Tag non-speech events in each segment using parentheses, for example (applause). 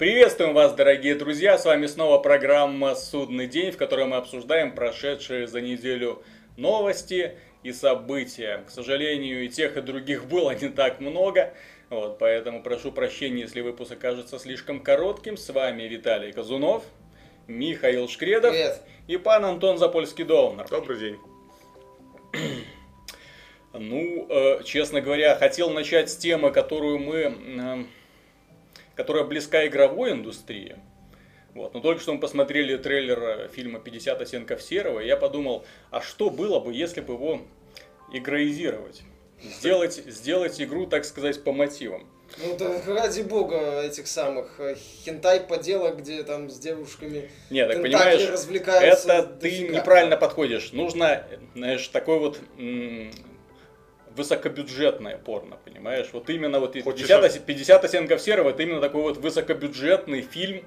Приветствуем вас, дорогие друзья! С вами снова программа «Судный день», в которой мы обсуждаем прошедшие за неделю новости и события. К сожалению, и тех, и других было не так много, вот, поэтому прошу прощения, если выпуск окажется слишком коротким. С вами Виталий Казунов, Михаил Шкредов Привет. и пан Антон Запольский-Довнер. Добрый день. Ну, э, честно говоря, хотел начать с темы, которую мы, э, которая близка игровой индустрии. Вот. Но только что мы посмотрели трейлер э, фильма «50 оттенков серого», и я подумал, а что было бы, если бы его игроизировать? Сделать, сделать игру, так сказать, по мотивам. Ну да ради бога этих самых э, хентай поделок, где там с девушками Нет, так понимаешь, развлекаются. это ты дофига. неправильно подходишь. Нужно, знаешь, такой вот высокобюджетное порно, понимаешь? Вот именно вот Хочешь 50, ос- 50 оттенков серого, это именно такой вот высокобюджетный фильм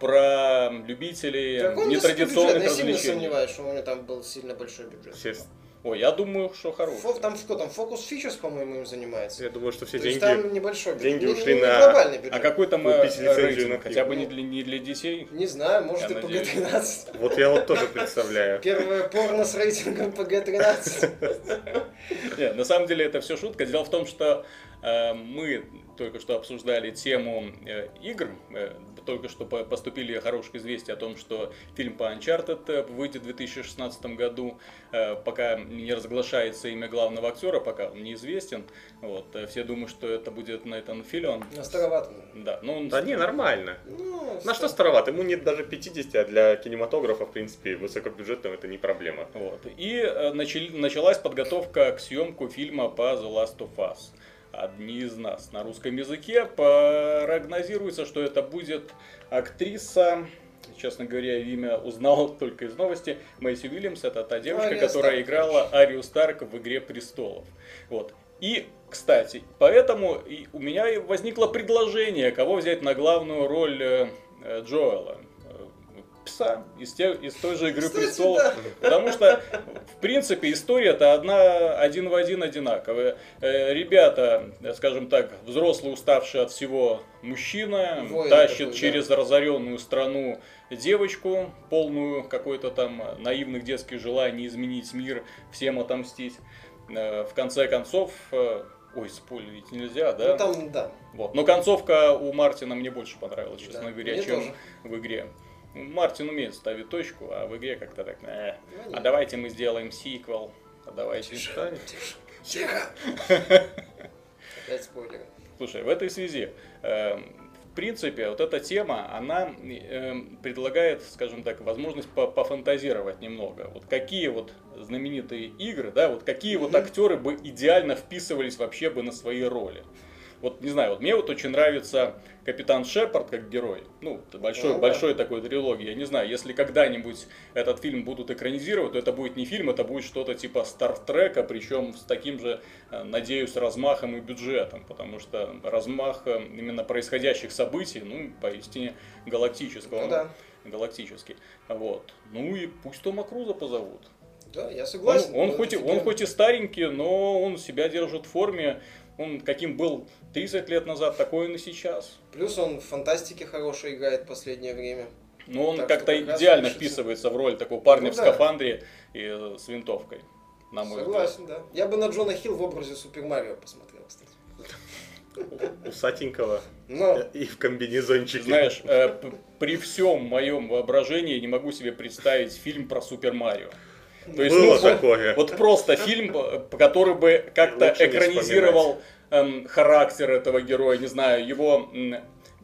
про любителей Так он нетрадиционных высокобюджетный, Я сильно развлечений. сомневаюсь, что у него там был сильно большой бюджет. Естественно. Ой, я думаю, что хороший. Фо- там что там, Focus Features, по-моему, им занимается. Я думаю, что все То есть деньги... там небольшой бюджет. деньги Не- ушли не на- глобальный бюджет. А какой там Купить э, лицензию рейтинг? на Хотя бы не для, не для детей? Не знаю, может Я и надеюсь. PG-13. Вот я вот тоже представляю. Первое порно с рейтингом PG-13. Нет, на самом деле это все шутка. Дело в том, что э, мы только что обсуждали тему э, игр. Только что по- поступили хорошие известия о том, что фильм по Uncharted э, выйдет в 2016 году. Э, пока не разглашается имя главного актера, пока он неизвестен. Вот, э, все думают, что это будет Нейтан Филлион. Ну, старовато. Да, ну он Да не, нормально. Ну, На что староват? Ему нет даже 50, а для кинематографа, в принципе, высокобюджетного это не проблема. Вот. И начали- началась подготовка к съемку фильма по The Last of Us. Одни из нас на русском языке прогнозируется, что это будет актриса, честно говоря, имя узнал (laughs) только из новости, Мэйси Уильямс, это та девушка, Ария которая Старк. играла Арию Старк в «Игре престолов». Вот. И, кстати, поэтому и у меня возникло предложение, кого взять на главную роль э, Джоэла. Пса из, те- из той же «Игры Кстати, престолов». да. Потому что, в принципе, история-то одна, один в один одинаковая. Э, Ребята, скажем так, взрослый, уставший от всего мужчина, Воин тащит такой, да. через разоренную страну девочку, полную какой-то там наивных детских желаний изменить мир, всем отомстить. Э, В конце концов, э, ой, спойлерить нельзя, да? Ну там, да. Вот. Но концовка у Мартина мне больше понравилась, честно Да, говоря, чем тоже. в игре. Мартин умеет ставить точку, а в игре как-то так, «Э, Ну, а давайте мы сделаем сиквел, а давайте... Тише, тихо. (laughs) Опять спойлеры. Слушай, в этой связи, эм, в принципе, вот эта тема, она эм, предлагает, скажем так, возможность по- пофантазировать немного. Вот какие вот знаменитые игры, да, вот какие вот Мгм. актеры бы идеально вписывались вообще бы на свои роли. Вот не знаю, вот мне вот очень нравится Капитан Шепард как герой. Ну, большой, Ну да. большой такой трилогии. Я не знаю, если когда-нибудь этот фильм будут экранизировать, то это будет не фильм, это будет что-то типа Стартрека, причем с таким же, э, надеюсь, размахом и бюджетом, потому что размах э, именно происходящих событий, ну, поистине галактического. Ну да. Галактический. Вот. Ну и пусть Тома Круза позовут. Да, я Он, согласен. он Ну, хоть, и- он хоть и старенький, но он себя держит в форме. Он каким был 30 лет назад, такой он и сейчас. Плюс он в фантастике хорошо играет в последнее время. Но он Так как-то идеально пишется. вписывается в роль такого парня Ну в да. скафандре и э, с винтовкой. На мой взгляд. Согласен, да. Я бы на Джона Хилл в образе Супер Марио посмотрел, кстати. Усатенького Но и в комбинезончике. Знаешь, э, при всем моем воображении не могу себе представить фильм про Супер Марио. То есть, Было ну, такое. Вот просто фильм, э, который бы как-то экранизировал эм, характер этого героя, не знаю, его...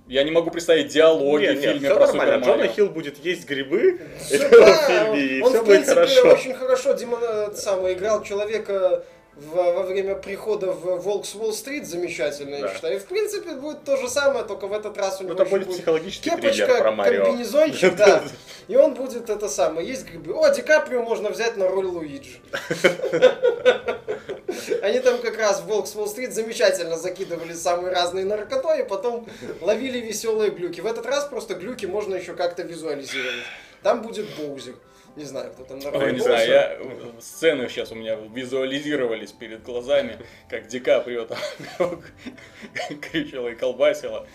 Я не могу представить диалоги Не, в фильме всё про нормально. Супер Джона Марио. Хилл будет есть грибы (laughs) в фильме, и он, все в будет принципе, хорошо. очень хорошо демон, э, самое, играл человека в- во время прихода в Волк с Уолл-стрит замечательно, я Да. считаю. И, в принципе, будет то же самое, только в этот раз у него это будет будет психологический кепочка, про Марио. комбинезончик, (laughs) да. И он будет это самое, есть грибы. О, Ди Каприо можно взять на роль Луиджи. (laughs) Они там как раз в Волк с Уолл-стрит замечательно закидывали самые разные наркотой, и потом ловили веселые глюки. В этот раз просто глюки можно еще как-то визуализировать. Там будет Боузер. Не знаю, кто там на Ой, не знаю, я, э, сцены сейчас у меня визуализировались перед глазами, как Ди Каприо там (laughs) кричала и колбасила.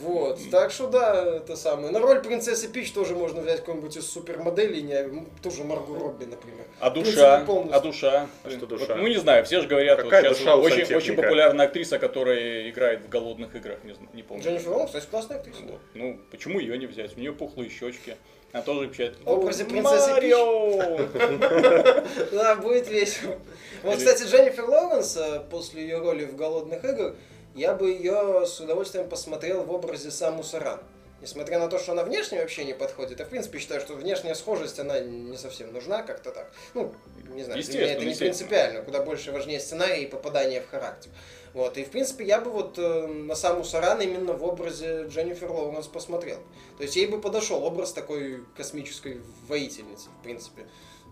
Вот, так что да, это самое. На роль принцессы Пич тоже можно взять какую-нибудь из супермоделей, не, тоже Маргу Робби, например. А душа? А душа? А что Вот, душа? ну не знаю, все же говорят, вот Какая сейчас душа у очень, очень популярная актриса, которая играет в голодных играх, не, зн- не помню. Дженнифер Лоуренс, кстати, классная актриса. Вот. Ну, почему ее не взять? У нее пухлые щечки. Она тоже печать. В образе принцессы Марио! Да, будет весело. Вот, кстати, Дженнифер Лоуренс, э, после ее роли в «Голодных играх», я бы ее с удовольствием посмотрел в образе Самус Аран. Несмотря на то, что она внешне вообще не подходит, я в принципе считаю, что внешняя схожесть, она не совсем нужна как-то так. Ну, не знаю, для меня это не принципиально, куда больше важнее сценарий и попадание в характер. Вот, и в принципе я бы вот э, на саму Саран именно в образе Дженнифер Лоуренс посмотрел. То есть ей бы подошел образ такой космической воительницы, в принципе.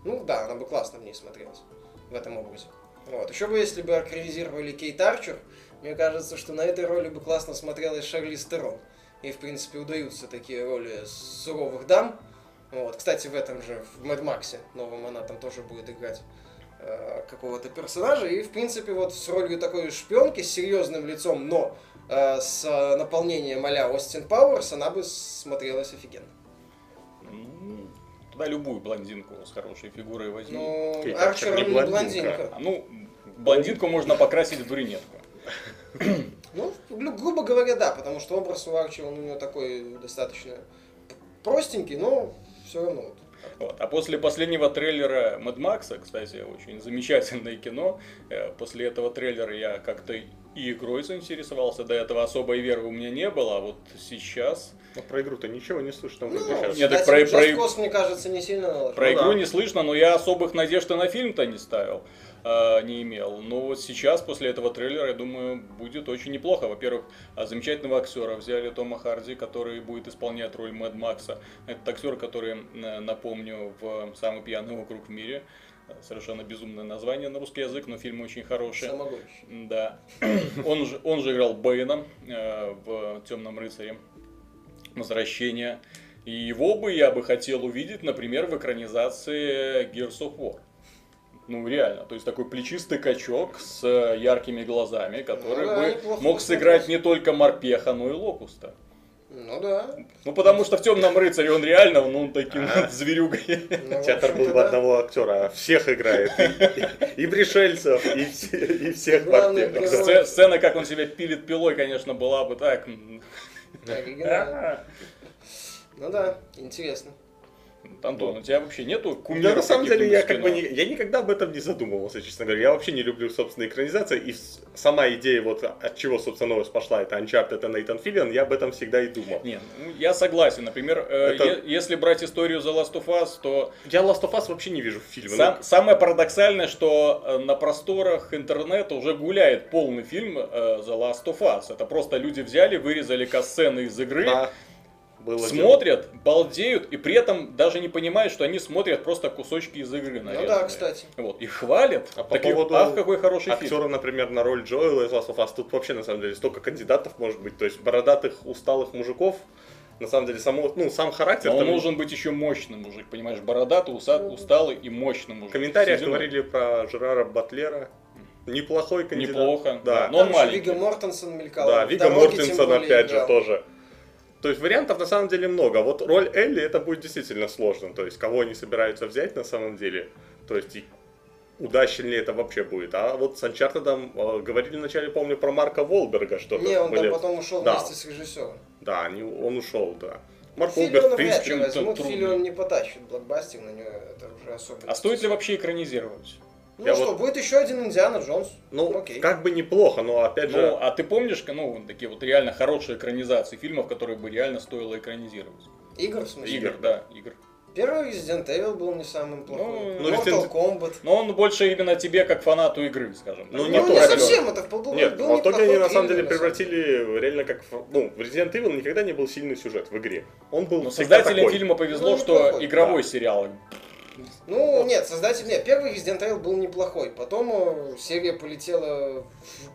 Ну да, она бы классно в ней смотрелась, в этом образе. Вот. Еще бы, если бы экранизировали Кейт Арчер, мне кажется, что на этой роли бы классно смотрелась Шарли Стерон. И, в принципе, удаются такие роли суровых дам. Вот. Кстати, в этом же, в Мэд Максе новом она там тоже будет играть э, какого-то персонажа. И, в принципе, вот с ролью такой шпионки с серьезным лицом, но э, с наполнением а Остин Пауэрс, она бы смотрелась офигенно. Туда любую блондинку с хорошей фигурой возьми. Ну, Кейт Арчер Арчер не не блондинка. блондинка. А, Ну, блондинку можно покрасить в брюнетку. (laughs) Ну, гру- грубо говоря, да, потому что образ у Арчи, он у него такой достаточно простенький, но все равно. вот. Вот. А после последнего трейлера Мэд Макса, кстати, очень замечательное кино, э, после этого трейлера я как-то и игрой заинтересовался, до этого особой веры у меня не было, а вот сейчас Ну, про игру-то ничего не слышно. Ну, сейчас. Нет, так кстати, про- про- Cause, мне кажется, не сильно наложил. про Ну игру да. не слышно, но я особых надежд и на фильм-то не ставил, э, не имел. Но вот сейчас, после этого трейлера, я думаю, будет очень неплохо. Во-первых, а, замечательного актера взяли Тома Харди, который будет исполнять роль Мэд Макса. Этот актер, который, э, напомню, в «Самый пьяный округ в мире», э, совершенно безумное название на русский язык, но фильм очень хороший. Самогонщик. Да. (clears throat) Он же, он же играл Бэйна э, в Темном рыцаре Возвращение. И его бы я бы хотел увидеть, например, в экранизации Gears of War. Ну, реально. То есть такой плечистый качок с э, яркими глазами, который Ну да, бы мог сыграть не только Морпеха, но и Локуста. Ну да. Ну, потому что в Темном рыцаре он реально, ну, таким зверюгой. Ну, (laughs) Театр был бы да. одного актера, а всех играет. И, и пришельцев, и, и всех Главный партнеров. герой. Сце- Сцена, как он себя пилит пилой, конечно, была бы так. (laughs) Ну да, интересно. Антон, у тебя вообще нету Да, кумиров на самом деле, я как бы не, я никогда об этом не задумывался, честно говоря. Я вообще не люблю, собственно, экранизации. И сама идея, вот от чего, собственно, новость пошла, это Uncharted, это Нейтан Филлиан, я об этом всегда и думал. Нет, ну, я согласен. Например, э, Это- е- если брать историю The Last of Us, то Я Last of Us вообще не вижу в фильме. сам- Ну, самое парадоксальное, что э, на просторах интернета уже гуляет полный фильм э, The Last of Us. Это просто люди взяли, вырезали кассцены из игры, да, было дело. смотрят, балдеют, и при этом даже не понимают, что они смотрят просто кусочки из игры. Ну нарезанные. да, кстати. Вот, и хвалят. А по Такие, поводу ах, какой хороший фильм. Актера, например, на роль Джоэла из Last of Us, тут вообще, на самом деле, столько кандидатов может быть. То есть, бородатых, усталых мужиков, на самом деле, само, ну, сам характер... Но он там- должен быть еще мощным мужик, понимаешь, бородатый, уса- усталый и мощный В мужик. комментариях Сединой. говорили про Жерара Батлера. Неплохой кандидат. Неплохо, Да. Но он маленький. Вига Мортенсон мелькал. Да, в Вига Мортенсон опять же играл. тоже. То есть вариантов на самом деле много. Вот роль Элли это будет действительно сложно. То есть кого они собираются взять на самом деле. То есть удачен ли это вообще будет. А вот с Uncharted э, говорили вначале, помню, про Марка Волберга что-то. Не, он были. там потом ушел Да. вместе с режиссером. Да, они- он ушел, да. Марк Волберг, в принципе, возьмут, трудно. Фили он не потащит блокбастер, на него это уже особенно. А стоит ли вообще экранизировать? Ну Я что, вот- будет еще один Индиана Джонс. ну, окей. как бы неплохо, но опять же... Ну, а ты помнишь, ну, такие вот реально хорошие экранизации фильмов, которые бы реально стоило экранизировать? Игр, в смысле? Игр, да, игр. Первый Resident Evil был не самым плохой. Ну, Mortal Resident- Kombat. Но он больше именно тебе как фанату игры, скажем. так. Ну, Ну, не не, только. совсем, это был, Нет, был в итоге они на самом деле на самом деле. превратили реально как... в- Ну, в Resident Evil никогда не был сильный сюжет в игре. Он был Но создателям такой. фильма повезло, Ну, что игровой да. сериал Ну, нет, создатель... Нет, первый Resident Evil был неплохой. Потом э, серия полетела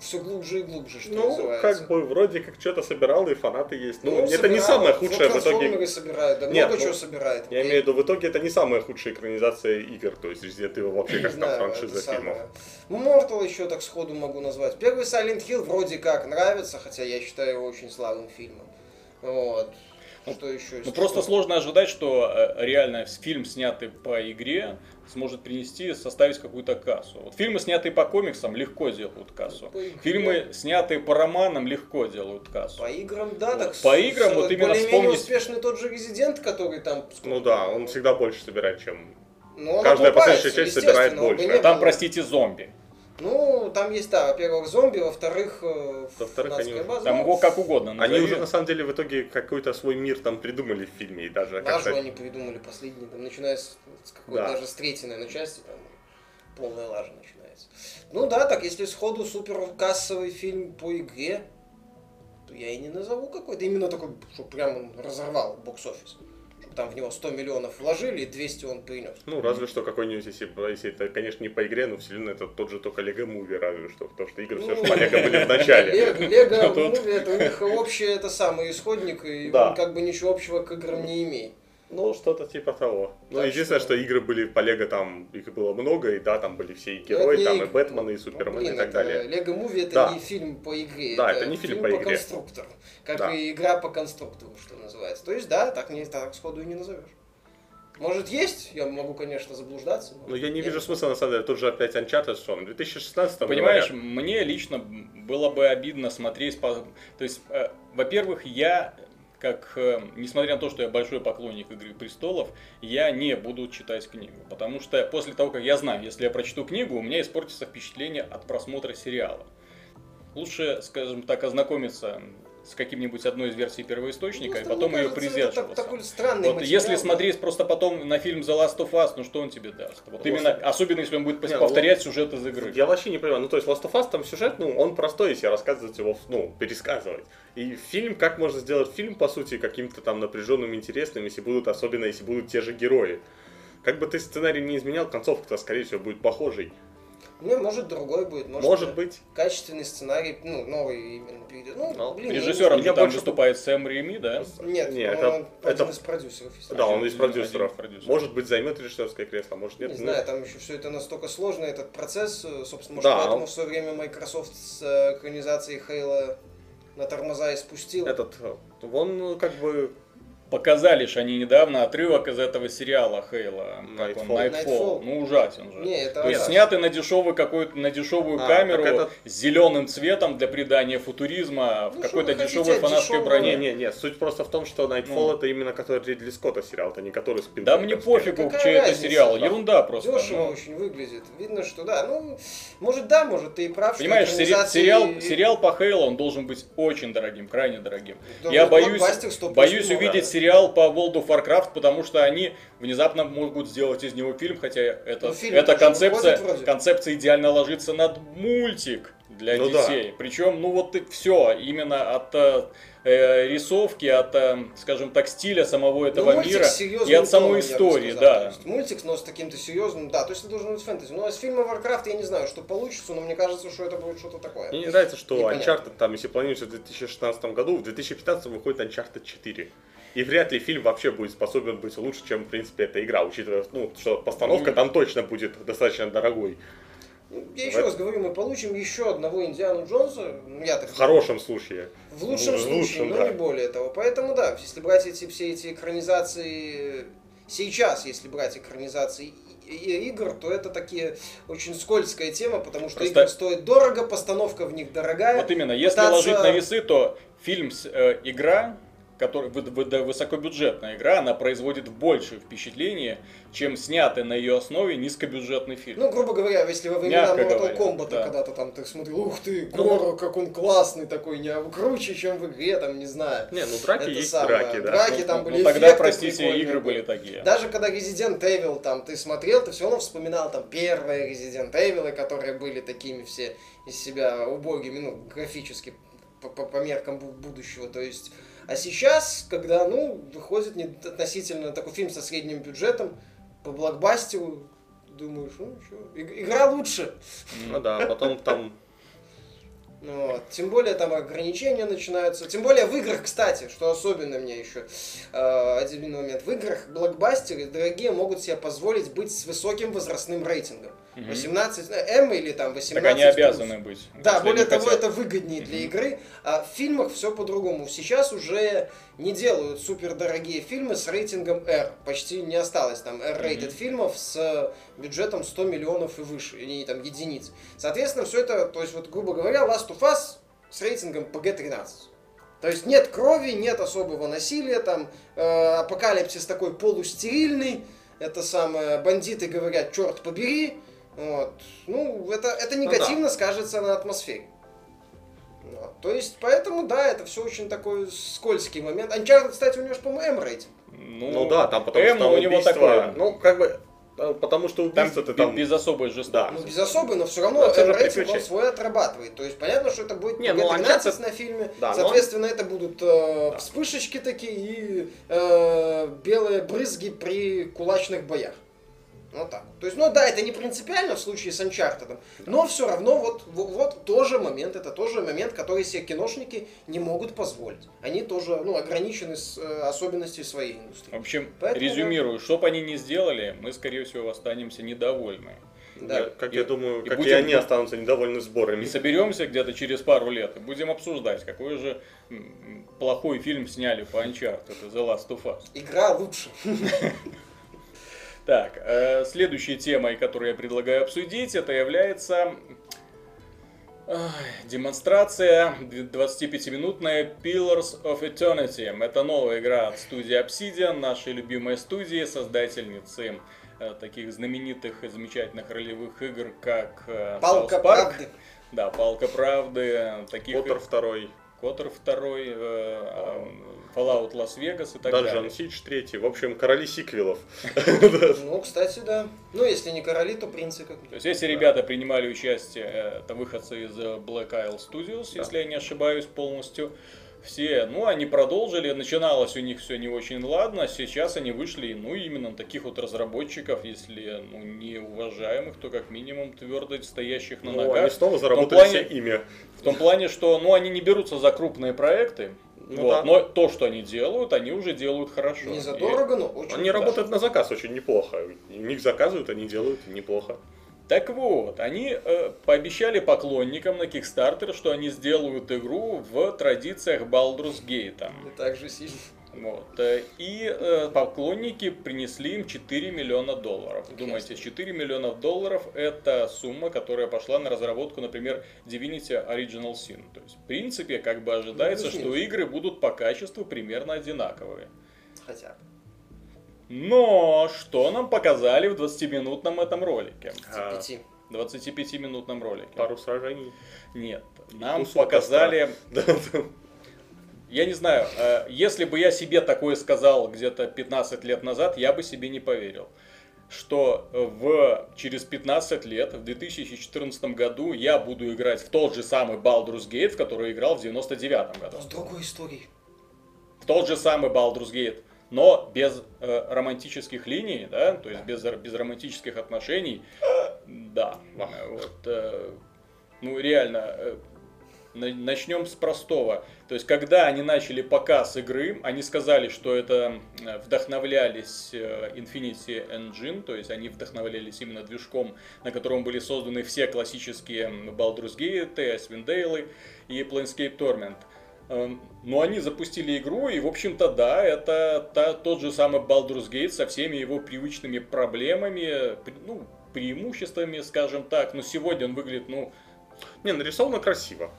все глубже и глубже, что Ну, называется. как бы, вроде как что-то собирал, и фанаты есть. Ну, Ну, это не собирала. самое худшее в итоге. собирают, да Нет, много ну, чего собирает. Я имею в виду, в итоге это не самая худшая экранизация игр, то есть Resident Evil вообще Не как там франшиза фильмов. Mortal еще так сходу могу назвать. Первый Silent Hill вроде как нравится, хотя я считаю его очень слабым фильмом. Вот. Что еще? Ну просто сложно ожидать, что э, реально фильм, снятый по игре, сможет принести, составить какую-то кассу. Вот фильмы, снятые по комиксам, легко делают кассу. По игре. Фильмы, снятые по романам, легко делают кассу. По играм, да, так По играм вот именно более-менее вспомнить- успешный тот же Резидент, который там... Ну да, он всегда больше собирает, чем... ну, каждая последующая часть собирает больше. А Там, простите, зомби. Ну, там есть, да, во-первых, зомби, во-вторых, э, Во-вторых, они уже- база. Там его как угодно Они назови. уже на самом деле в итоге какой-то свой мир там придумали в фильме и даже Лажу они придумали последний, там, начиная с, с какой-то Да. даже с третьей, наверное, части, там полная лажа начинается. Ну да, так, если сходу супер кассовый фильм по игре, то я и не назову какой-то, именно такой, что прям он разорвал бокс-офис. Там в него 100 миллионов вложили, и 200 он принес. Ну, разве что какой-нибудь, если, если это, конечно, не по игре, но вселенная, это тот же только Лего Муви, разве что, потому что игры все же Ну, по Лего были в начале. Лего, (laughs) Муви, это у них общий это самый исходник, и он как бы ничего общего к играм не имеет. Ну, что-то типа того. Ну, единственное, что- что игры были по Лего, там их было много, и да, там были все и Ну, герои, это там и Бэтмен, и ну, Супермен, блин, и так это далее. Лего Муви это Да. не фильм по игре. Да, это не фильм по игре. конструктору. Как Да. и игра по конструктору, что называется. То есть, да, так не так сходу и не назовешь. Может есть, я могу, конечно, заблуждаться. Но я не нет. вижу смысла, на самом деле, тут же опять Uncharted, что он в 2016 Понимаешь, мне лично было бы обидно смотреть по... То есть, э, во-первых, я, как, э, несмотря на то, что я большой поклонник Игры Престолов, я не буду читать книгу. Потому что после того, как я знаю, если я прочту книгу, у меня испортится впечатление от просмотра сериала. Лучше, скажем так, ознакомиться с каким-нибудь одной из версий первоисточника, Просто, и потом ее кажется, это такой странный Вот материал. если смотреть просто потом на фильм The Last of Us, ну что он тебе даст? Вот именно, особенно если он будет Не, ну, повторять сюжет из игры. Я вообще не понимаю, ну то есть Last of Us там сюжет, ну он простой, если рассказывать его, ну, пересказывать. И фильм, как можно сделать фильм, по сути, каким-то там напряженным, интересным, если будут, особенно если будут те же герои. Как бы ты сценарий не изменял, концовка-то, скорее всего, будет похожей. Ну, может, другой будет. Может, Может быть. Качественный сценарий, ну, новый именно перейдет. Ну, Ну, блин, Режиссером там больше- выступает Сэм Реми, да? Нет, Не, по-моему, это- он один это- из продюсеров. если Да, он из продюсеров. продюсеров. Может быть, займет режиссерское кресло, может нет. Не ну, знаю, там еще все это настолько сложно, этот процесс, э, собственно, может, Да. поэтому в свое время Microsoft с э, экранизацией Хейла на тормоза и спустил. Этот, э, он как бы Показали же они недавно отрывок из этого сериала Хейла. Как он? Nightfall. Nightfall. Nightfall. Ну ужасен же. Не, это То есть снятый на дешевый какой-то на дешевую А, камеру это- с зеленым цветом для придания футуризма Ну, в какой-то дешевой фанатской броне. Не-не-не, суть просто в том, что Nightfall Ну. это именно который Ридли Скотта сериал, это не который Спилберг. Да мне пофигу, чей это сериал. да? Ерунда просто. Дешево ну. очень выглядит. Видно, что да. Ну, может, да, может, ты и прав. что Понимаешь, сери- сериал, сериал по Хейлу, он должен быть очень дорогим, крайне дорогим. Да, Я боюсь, блокбастер 100 боюсь увидеть. Сериал по World of Warcraft, потому что они внезапно могут сделать из него фильм, хотя это, Ну, фильм эта концепция, концепция идеально ложится над мультик для Ну да. детей. Причем, ну вот все, именно от э, э, рисовки, от, э, скажем так, стиля самого этого Ну, мира и от самой истории, сказал. да. Есть мультик, но с таким-то серьезным, да, то есть это должен быть фэнтези. Но из фильма Warcraft я не знаю, что получится, но мне кажется, что это будет что-то такое. Мне не нравится, что Непонятно. Uncharted, там, если планируется в 2016 году, в 2015 выходит Uncharted 4. И вряд ли фильм вообще будет способен быть лучше, чем, в принципе, эта игра, учитывая, ну, что постановка Ну, там точно будет достаточно дорогой. Ну, Я еще раз говорю, мы получим еще одного Индиану Джонса, ну, я так В хорошем случае. В лучшем В случае, лучшем, но да. не более того. Поэтому да, если брать эти все эти экранизации сейчас, если брать экранизации игр, то это такие очень скользкая тема, потому что Просто- игры стоят дорого, постановка в них дорогая. Вот именно, если Пытаться- ложить на весы, то фильм, с- э, игра, который, да, высокобюджетная игра, она производит большее впечатление, чем снятый на ее основе низкобюджетный фильм. Ну, грубо говоря, если во времена Мягко Mortal говоря, Kombat да. когда-то там ты смотрел, ух ты, Ну, Горо, как он классный такой, не а круче, чем в игре, там, не знаю. Не, ну драки Это есть самое. драки, да. Драки Ну, там ну, были тогда, эффекты простите, игры были. такие. Даже когда Resident Evil там ты смотрел, ты все равно вспоминал там первые Resident Evil, которые были такими все из себя убогими, ну, графически по, по- по меркам бу- будущего. То есть, а сейчас, когда, ну, выходит не- относительно такой фильм со средним бюджетом, по блокбастеру думаешь, ну что, игра лучше. Ну да, потом там ну вот. Тем более там ограничения начинаются. Тем более в играх, кстати, что особенно мне еще э, один момент. В играх блокбастеры дорогие могут себе позволить быть с высоким возрастным рейтингом. 18 М или там 18 Так они обязаны быть. Да, более того, хотят. это выгоднее для игры. А в фильмах все по-другому. Сейчас уже не делают супер дорогие фильмы с рейтингом R. Почти не осталось там R-rated фильмов с бюджетом 100 миллионов и выше, и там единиц. Соответственно, все это, то есть вот, грубо говоря, Last of Us с рейтингом PG-13. То есть нет крови, нет особого насилия, там э, апокалипсис такой полустерильный, это самое, бандиты говорят, черт побери, вот. Ну, это, это негативно ну, да. скажется на атмосфере. Вот. То есть, поэтому, да, это все очень такой скользкий момент. Uncharted, кстати, у него же, по-моему, рейтинг. Ну, ну да, там потому что там у него такое. Ну, как бы, Потому что убийство там, там... Без особой жестокости. Да. Ну, без особой, но все равно но рейтинг он свой отрабатывает. То есть понятно, что это будет не, ну, 13 на фильме. Да, Соответственно, но... это будут э, да. вспышечки такие и э, белые брызги при кулачных боях. Вот так. То есть, ну да, это не принципиально в случае с Uncharted, но все равно вот, вот, вот тоже момент, это тоже момент, который себе киношники не могут позволить. Они тоже, ну, ограничены с э, особенностями своей индустрии. В общем, Поэтому, резюмирую, да. что бы они ни сделали, мы, скорее всего, останемся недовольны. Да. Я, как и, я думаю, и как будем, и они останутся недовольны сборами. И соберемся где-то через пару лет и будем обсуждать, какой же плохой фильм сняли по Uncharted, The Last of Us. Игра лучше. (laughs) Так, э, следующей темой, которую я предлагаю обсудить, это является э, демонстрация 25-минутная Pillars of Eternity. Это новая игра от студии Obsidian, нашей любимой студии, создательницы э, таких знаменитых и замечательных ролевых игр, как э, Палка South Park. правды. Да, Палка правды. Таких... Котор второй. Котор второй. Э, Fallout Las-Вегас и так Dungeon далее. Dungeon Siege 3. В общем, короли сиквелов. (laughs) Ну, кстати, да. Ну, если не короли, то принцы как То есть, если ребята принимали участие, э, это выходцы из Black Isle Studios, если я не ошибаюсь полностью, все, ну, они продолжили, начиналось у них все не очень ладно, сейчас они вышли, ну, именно таких вот разработчиков, если, ну, не уважаемых, то как минимум твердо стоящих на ну, ногах. они снова заработали плане, имя. В том плане, что, ну, они не берутся за крупные проекты, ну, вот. да. Но то, что они делают, они уже делают хорошо. Не задорого, но очень Они хорошо. работают на заказ очень неплохо. У них заказывают, они делают неплохо. Так вот, они э, пообещали поклонникам на Kickstarter, что они сделают игру в традициях Baldur's Gate. И так же сильно. Вот. Э, и э, поклонники принесли им 4 миллиона долларов. Думаете, 4 миллиона долларов это сумма, которая пошла на разработку, например, Divinity Original Sin. То есть, в принципе, как бы ожидается, ну, что игры будут по качеству примерно одинаковые. Хотя бы. Но что нам показали в 20-минутном этом ролике? 25. 25-минутном ролике. Пару сражений? Нет. Нам показали... (laughs) Я не знаю, э, если бы я себе такое сказал где-то 15 лет назад, я бы себе не поверил что в, через 15 лет, в 2014 году, я буду играть в тот же самый Baldur's Gate, в который играл в 99 году. С другой историей. В тот же самый Baldur's Gate, но без э, романтических линий, да, то есть без, без романтических отношений. Да, вот, э, ну реально, э, Начнем с простого. То есть, когда они начали показ игры, они сказали, что это вдохновлялись э, Infinity Engine, то есть они вдохновлялись именно движком, на котором были созданы все классические Baldur's Gate, Icewind и Planescape Torment. Эм, но они запустили игру, и, в общем-то, да, это та, тот же самый Baldur's Gate со всеми его привычными проблемами, ну, преимуществами, скажем так. Но сегодня он выглядит, ну... Не, нарисовано красиво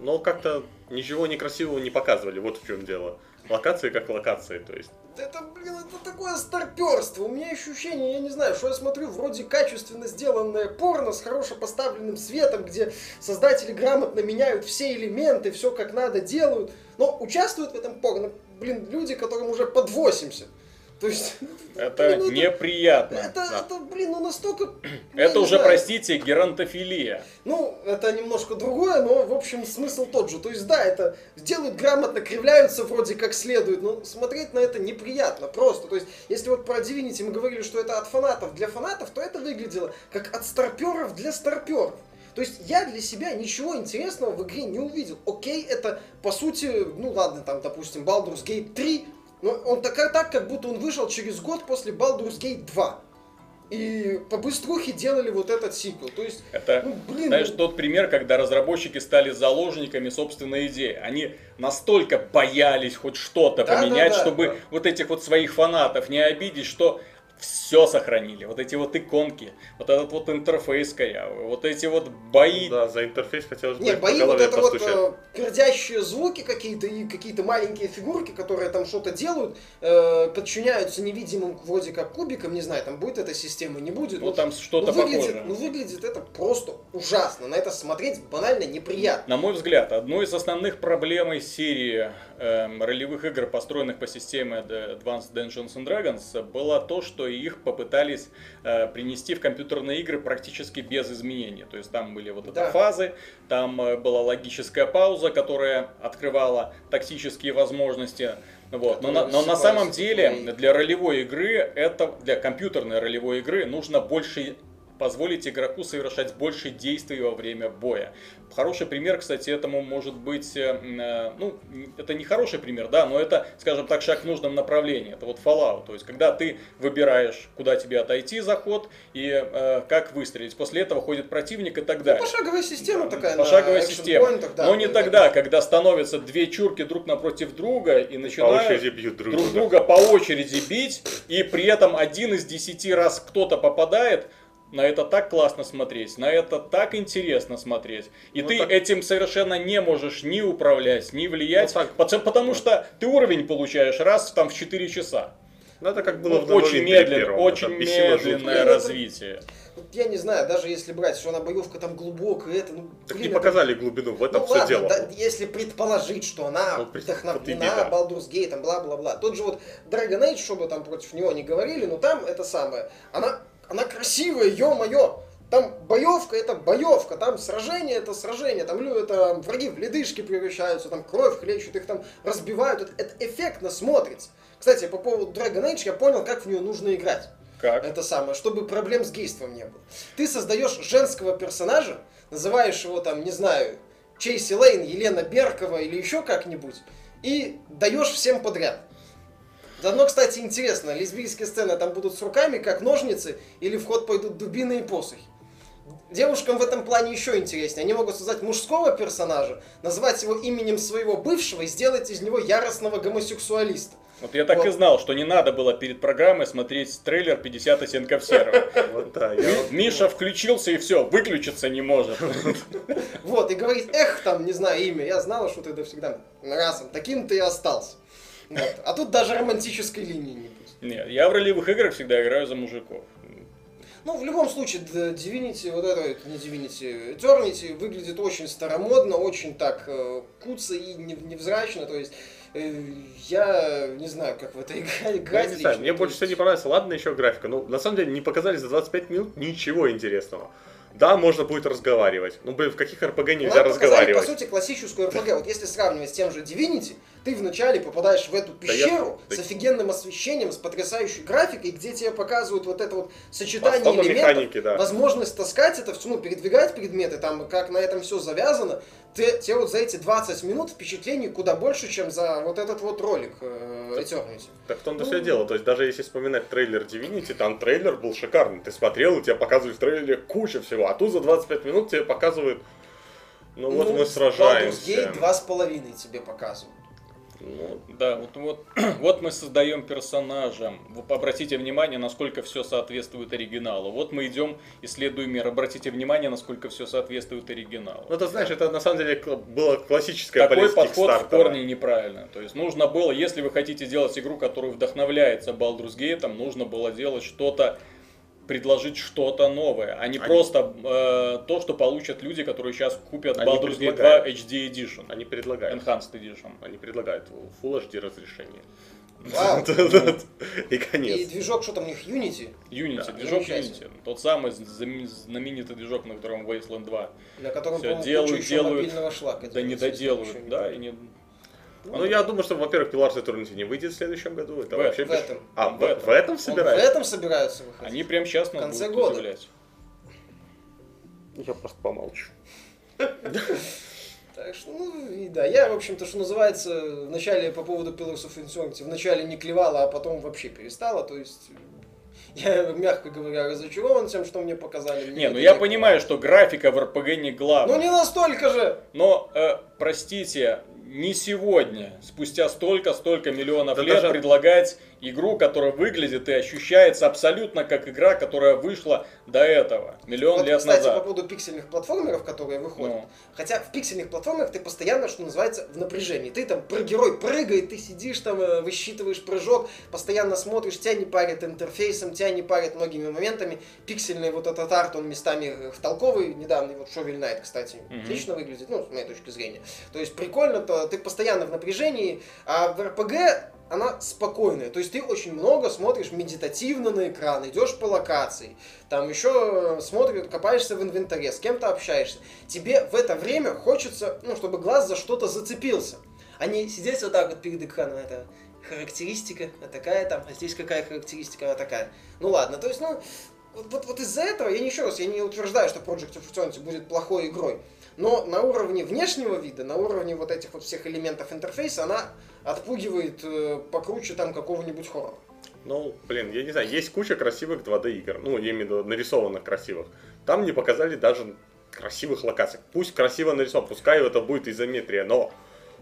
но как-то ничего некрасивого не показывали, вот в чем дело. Локации как локации, то есть. Это, блин, это такое старперство. У меня ощущение, я не знаю, что я смотрю вроде качественно сделанное порно с хорошо поставленным светом, где создатели грамотно меняют все элементы, все как надо делают. Но участвуют в этом порно, блин, люди, которым уже под 80. То есть... (laughs) Это ну, неприятно. Это, Да. это, блин, ну настолько... Это уже, знаю. простите, геронтофилия. Ну, это немножко другое, но, в общем, смысл тот же. То есть, да, это делают грамотно, кривляются вроде как следует, но смотреть на это неприятно просто. То есть, если вот про Divinity мы говорили, что это от фанатов для фанатов, то это выглядело как от старперов для старперов. То есть я для себя ничего интересного в игре не увидел. Окей, это по сути, ну ладно, там, допустим, Baldur's Gate 3, но он так, так, как будто он вышел через год после Baldur's Gate 2. И по быструхе делали вот этот сиквел. То есть, Это, ну, блин, знаешь, ну- тот пример, когда разработчики стали заложниками собственной идеи. Они настолько боялись хоть что-то Да, поменять, да, да. чтобы вот этих вот своих фанатов не обидеть, что все сохранили. Вот эти вот иконки, вот этот вот интерфейс корявый, вот эти вот бои. Да, за интерфейс хотелось бы Нет, по бои вот это вот постучать. э, пердящие звуки какие-то и какие-то маленькие фигурки, которые там что-то делают, э, подчиняются невидимым вроде как кубикам, не знаю, там будет эта система, не будет. Ну Вот, там что-то ну, выглядит, похожее. ну выглядит это просто ужасно. На это смотреть банально неприятно. На мой взгляд, одной из основных проблем серии эм, ролевых игр, построенных по системе Advanced Dungeons and Dragons, было то, что их попытались э, принести в компьютерные игры практически без изменений. То есть там были вот это Да. фазы, там э, была логическая пауза, которая открывала тактические возможности. Вот. Но, на, но на самом деле для ролевой игры, это для компьютерной ролевой игры нужно больше позволить игроку совершать больше действий во время боя. Хороший пример, кстати, этому может быть, э, э, ну, это не хороший пример, да, но это, скажем так, шаг в нужном направлении. Это вот Fallout, то есть, когда ты выбираешь, куда тебе отойти заход и э, как выстрелить. После этого ходит противник и так далее. Пошаговая система такая Пошаговая система. экшн-поинтах, да, но не тогда, когда становятся две чурки друг напротив друга и начинают очереди бьют друг, друг друга по очереди бить, и при этом один из десяти раз кто-то попадает, на это так классно смотреть, на это так интересно смотреть. И Ну, ты так- этим совершенно не можешь ни управлять, ни влиять, Ну, так- потому что ты уровень получаешь раз там в 4 часа. Ну, это как было в очень медленно, первом, очень это медленное это- развитие. Вот я не знаю, даже если брать, что она боевка там глубокая, это, ну, Так блин, не это- показали глубину, в этом ну все ладно, дело. да, если предположить, что она Ну, при- вдохновлена вот да. Baldur's Gate, там, бла-бла-бла. Тот же вот Dragon Age, чтобы там против него не говорили, но там это самое. Она, она красивая, ё-моё. Там боевка это боевка, там сражение это сражение, там лю- это враги в ледышки превращаются, там кровь хлещут, их там разбивают, это, это эффектно смотрится. Кстати, по поводу Dragon Age я понял, как в нее нужно играть. Как? Это самое, чтобы проблем с гейством не было. Ты создаешь женского персонажа, называешь его там, не знаю, Чейси Лейн, Елена Беркова или еще как-нибудь, и даешь всем подряд. Заодно, кстати, интересно, лесбийские сцены там будут с руками, как ножницы, или в ход пойдут дубины и посохи. Девушкам в этом плане еще интереснее. Они могут создать мужского персонажа, назвать его именем своего бывшего и сделать из него яростного гомосексуалиста. Вот я так и Вот. знал, что не надо было перед программой смотреть трейлер 50 оттенков серого. (laughs) Вот, да, я вот- Миша включился и все, выключиться не может. (laughs) Вот, и говорит, эх, там, не знаю, имя, я знала, что ты всегда разом, таким ты и остался. Вот. А тут даже романтической линии не будет. Нет, я в ролевых играх всегда играю за мужиков. Ну, в любом случае, Divinity, вот это, не Divinity, Eternity выглядит очень старомодно, очень так э, куца и нев- невзрачно, то есть э, я не знаю, как в это игра- Я играть не знаю, мне больше всего не понравилось, ладно, еще графика. Ну, на самом деле, не показали за 25 минут ничего интересного. Да, можно будет разговаривать. Ну, блин, в каких РПГ нельзя нам показали, разговаривать? по сути, классическую RPG. Вот если сравнивать с тем же Divinity, ты вначале попадаешь в эту Да я- пещеру да- с офигенным освещением, с потрясающей графикой, где тебе показывают вот это вот сочетание Основы элементов, механики, да. возможность таскать это все, ну, передвигать предметы, там, как на этом все завязано. Ты, тебе вот за эти 20 минут впечатлений куда больше, чем за вот этот вот ролик э, Eternity. Так в том-то Ну, все дело. То есть даже если вспоминать трейлер Divinity, там трейлер был шикарный. Ты смотрел, и тебе показывали в трейлере куча всего. А тут за 25 минут тебе показывают, ну вот мы Baldur's сражаемся. Gate два с половиной тебе показывают. Ну, Да, вот, вот, (clears throat) вот мы создаем персонажа. Вы обратите внимание, насколько все соответствует оригиналу. Вот мы идем, исследуем мир. Обратите внимание, насколько все соответствует оригиналу. ну, это знаешь, это на самом деле кл- была классическая Такой подход в корне неправильно. То есть нужно было, если вы хотите делать игру, которая вдохновляется Baldur's Gate, нужно было делать что-то, предложить что-то новое, а не Они- просто э, то, что получат люди, которые сейчас купят Они Baldur's Gate 2 предлагают. HD Edition, Они предлагают. Enhanced Edition. Они предлагают Full HD разрешение. Вау. (laughs) И И конец. движок, что там у них, Unity, Unity, Да. движок. Unity. Тот самый знам- знаменитый движок, на котором Wasteland 2. на котором, по-моему, делают, делают, мобильного шлака. Да не доделают, да, и не... Ну, я думаю, что, во-первых, Pillars Eternity не выйдет в следующем году. Это В вообще в без- этом. А, В в, этом. в этом Он в этом собираются выходить. Они прям сейчас нас конце будут года. удивлять. Я просто помолчу. (laughs) Так что, ну, и да, я, в общем-то, что называется, вначале по поводу Pillars of Eternity, вначале не клевала, а потом вообще перестала, то есть (laughs) я, мягко говоря, разочарован тем, что мне показали. Мне Не, ну я не- понимаю, что графика в РПГ не главная. Ну не настолько же! Но, э, простите, не сегодня, спустя столько-столько миллионов Да лет, даже- предлагать игру, которая выглядит и ощущается абсолютно как игра, которая вышла до этого, миллион Вот, лет кстати, назад. по поводу пиксельных платформеров, которые выходят. Ну. Хотя в пиксельных платформерах ты постоянно, что называется, в напряжении. Ты там, про герой прыгает, ты сидишь там, э, высчитываешь прыжок, постоянно смотришь, тебя не парит интерфейсом, тебя не парит многими моментами. Пиксельный вот этот арт, он местами э, втолковый. Недавний вот Shovel Knight, кстати, Мгм. отлично выглядит, ну, с моей точки зрения. То есть прикольно, то ты постоянно в напряжении, а в РПГ она спокойная. То есть ты очень много смотришь медитативно на экран, идешь по локации, там еще э, смотришь, копаешься в инвентаре, с кем-то общаешься. Тебе в это время хочется, ну, чтобы глаз за что-то зацепился. А не сидеть вот так вот перед экраном, это характеристика, а такая там, а здесь какая характеристика, а такая. Ну ладно, то есть, ну, вот, вот, вот из-за этого, я не еще раз, я не утверждаю, что Project Eternity будет плохой игрой, но на уровне внешнего вида, на уровне вот этих вот всех элементов интерфейса, она отпугивает э, покруче там какого-нибудь хоррора. Ну, блин, я не знаю, есть куча красивых 2D игр, ну, я имею в виду нарисованных красивых. Там не показали даже красивых локаций. Пусть красиво нарисован, пускай это будет изометрия, но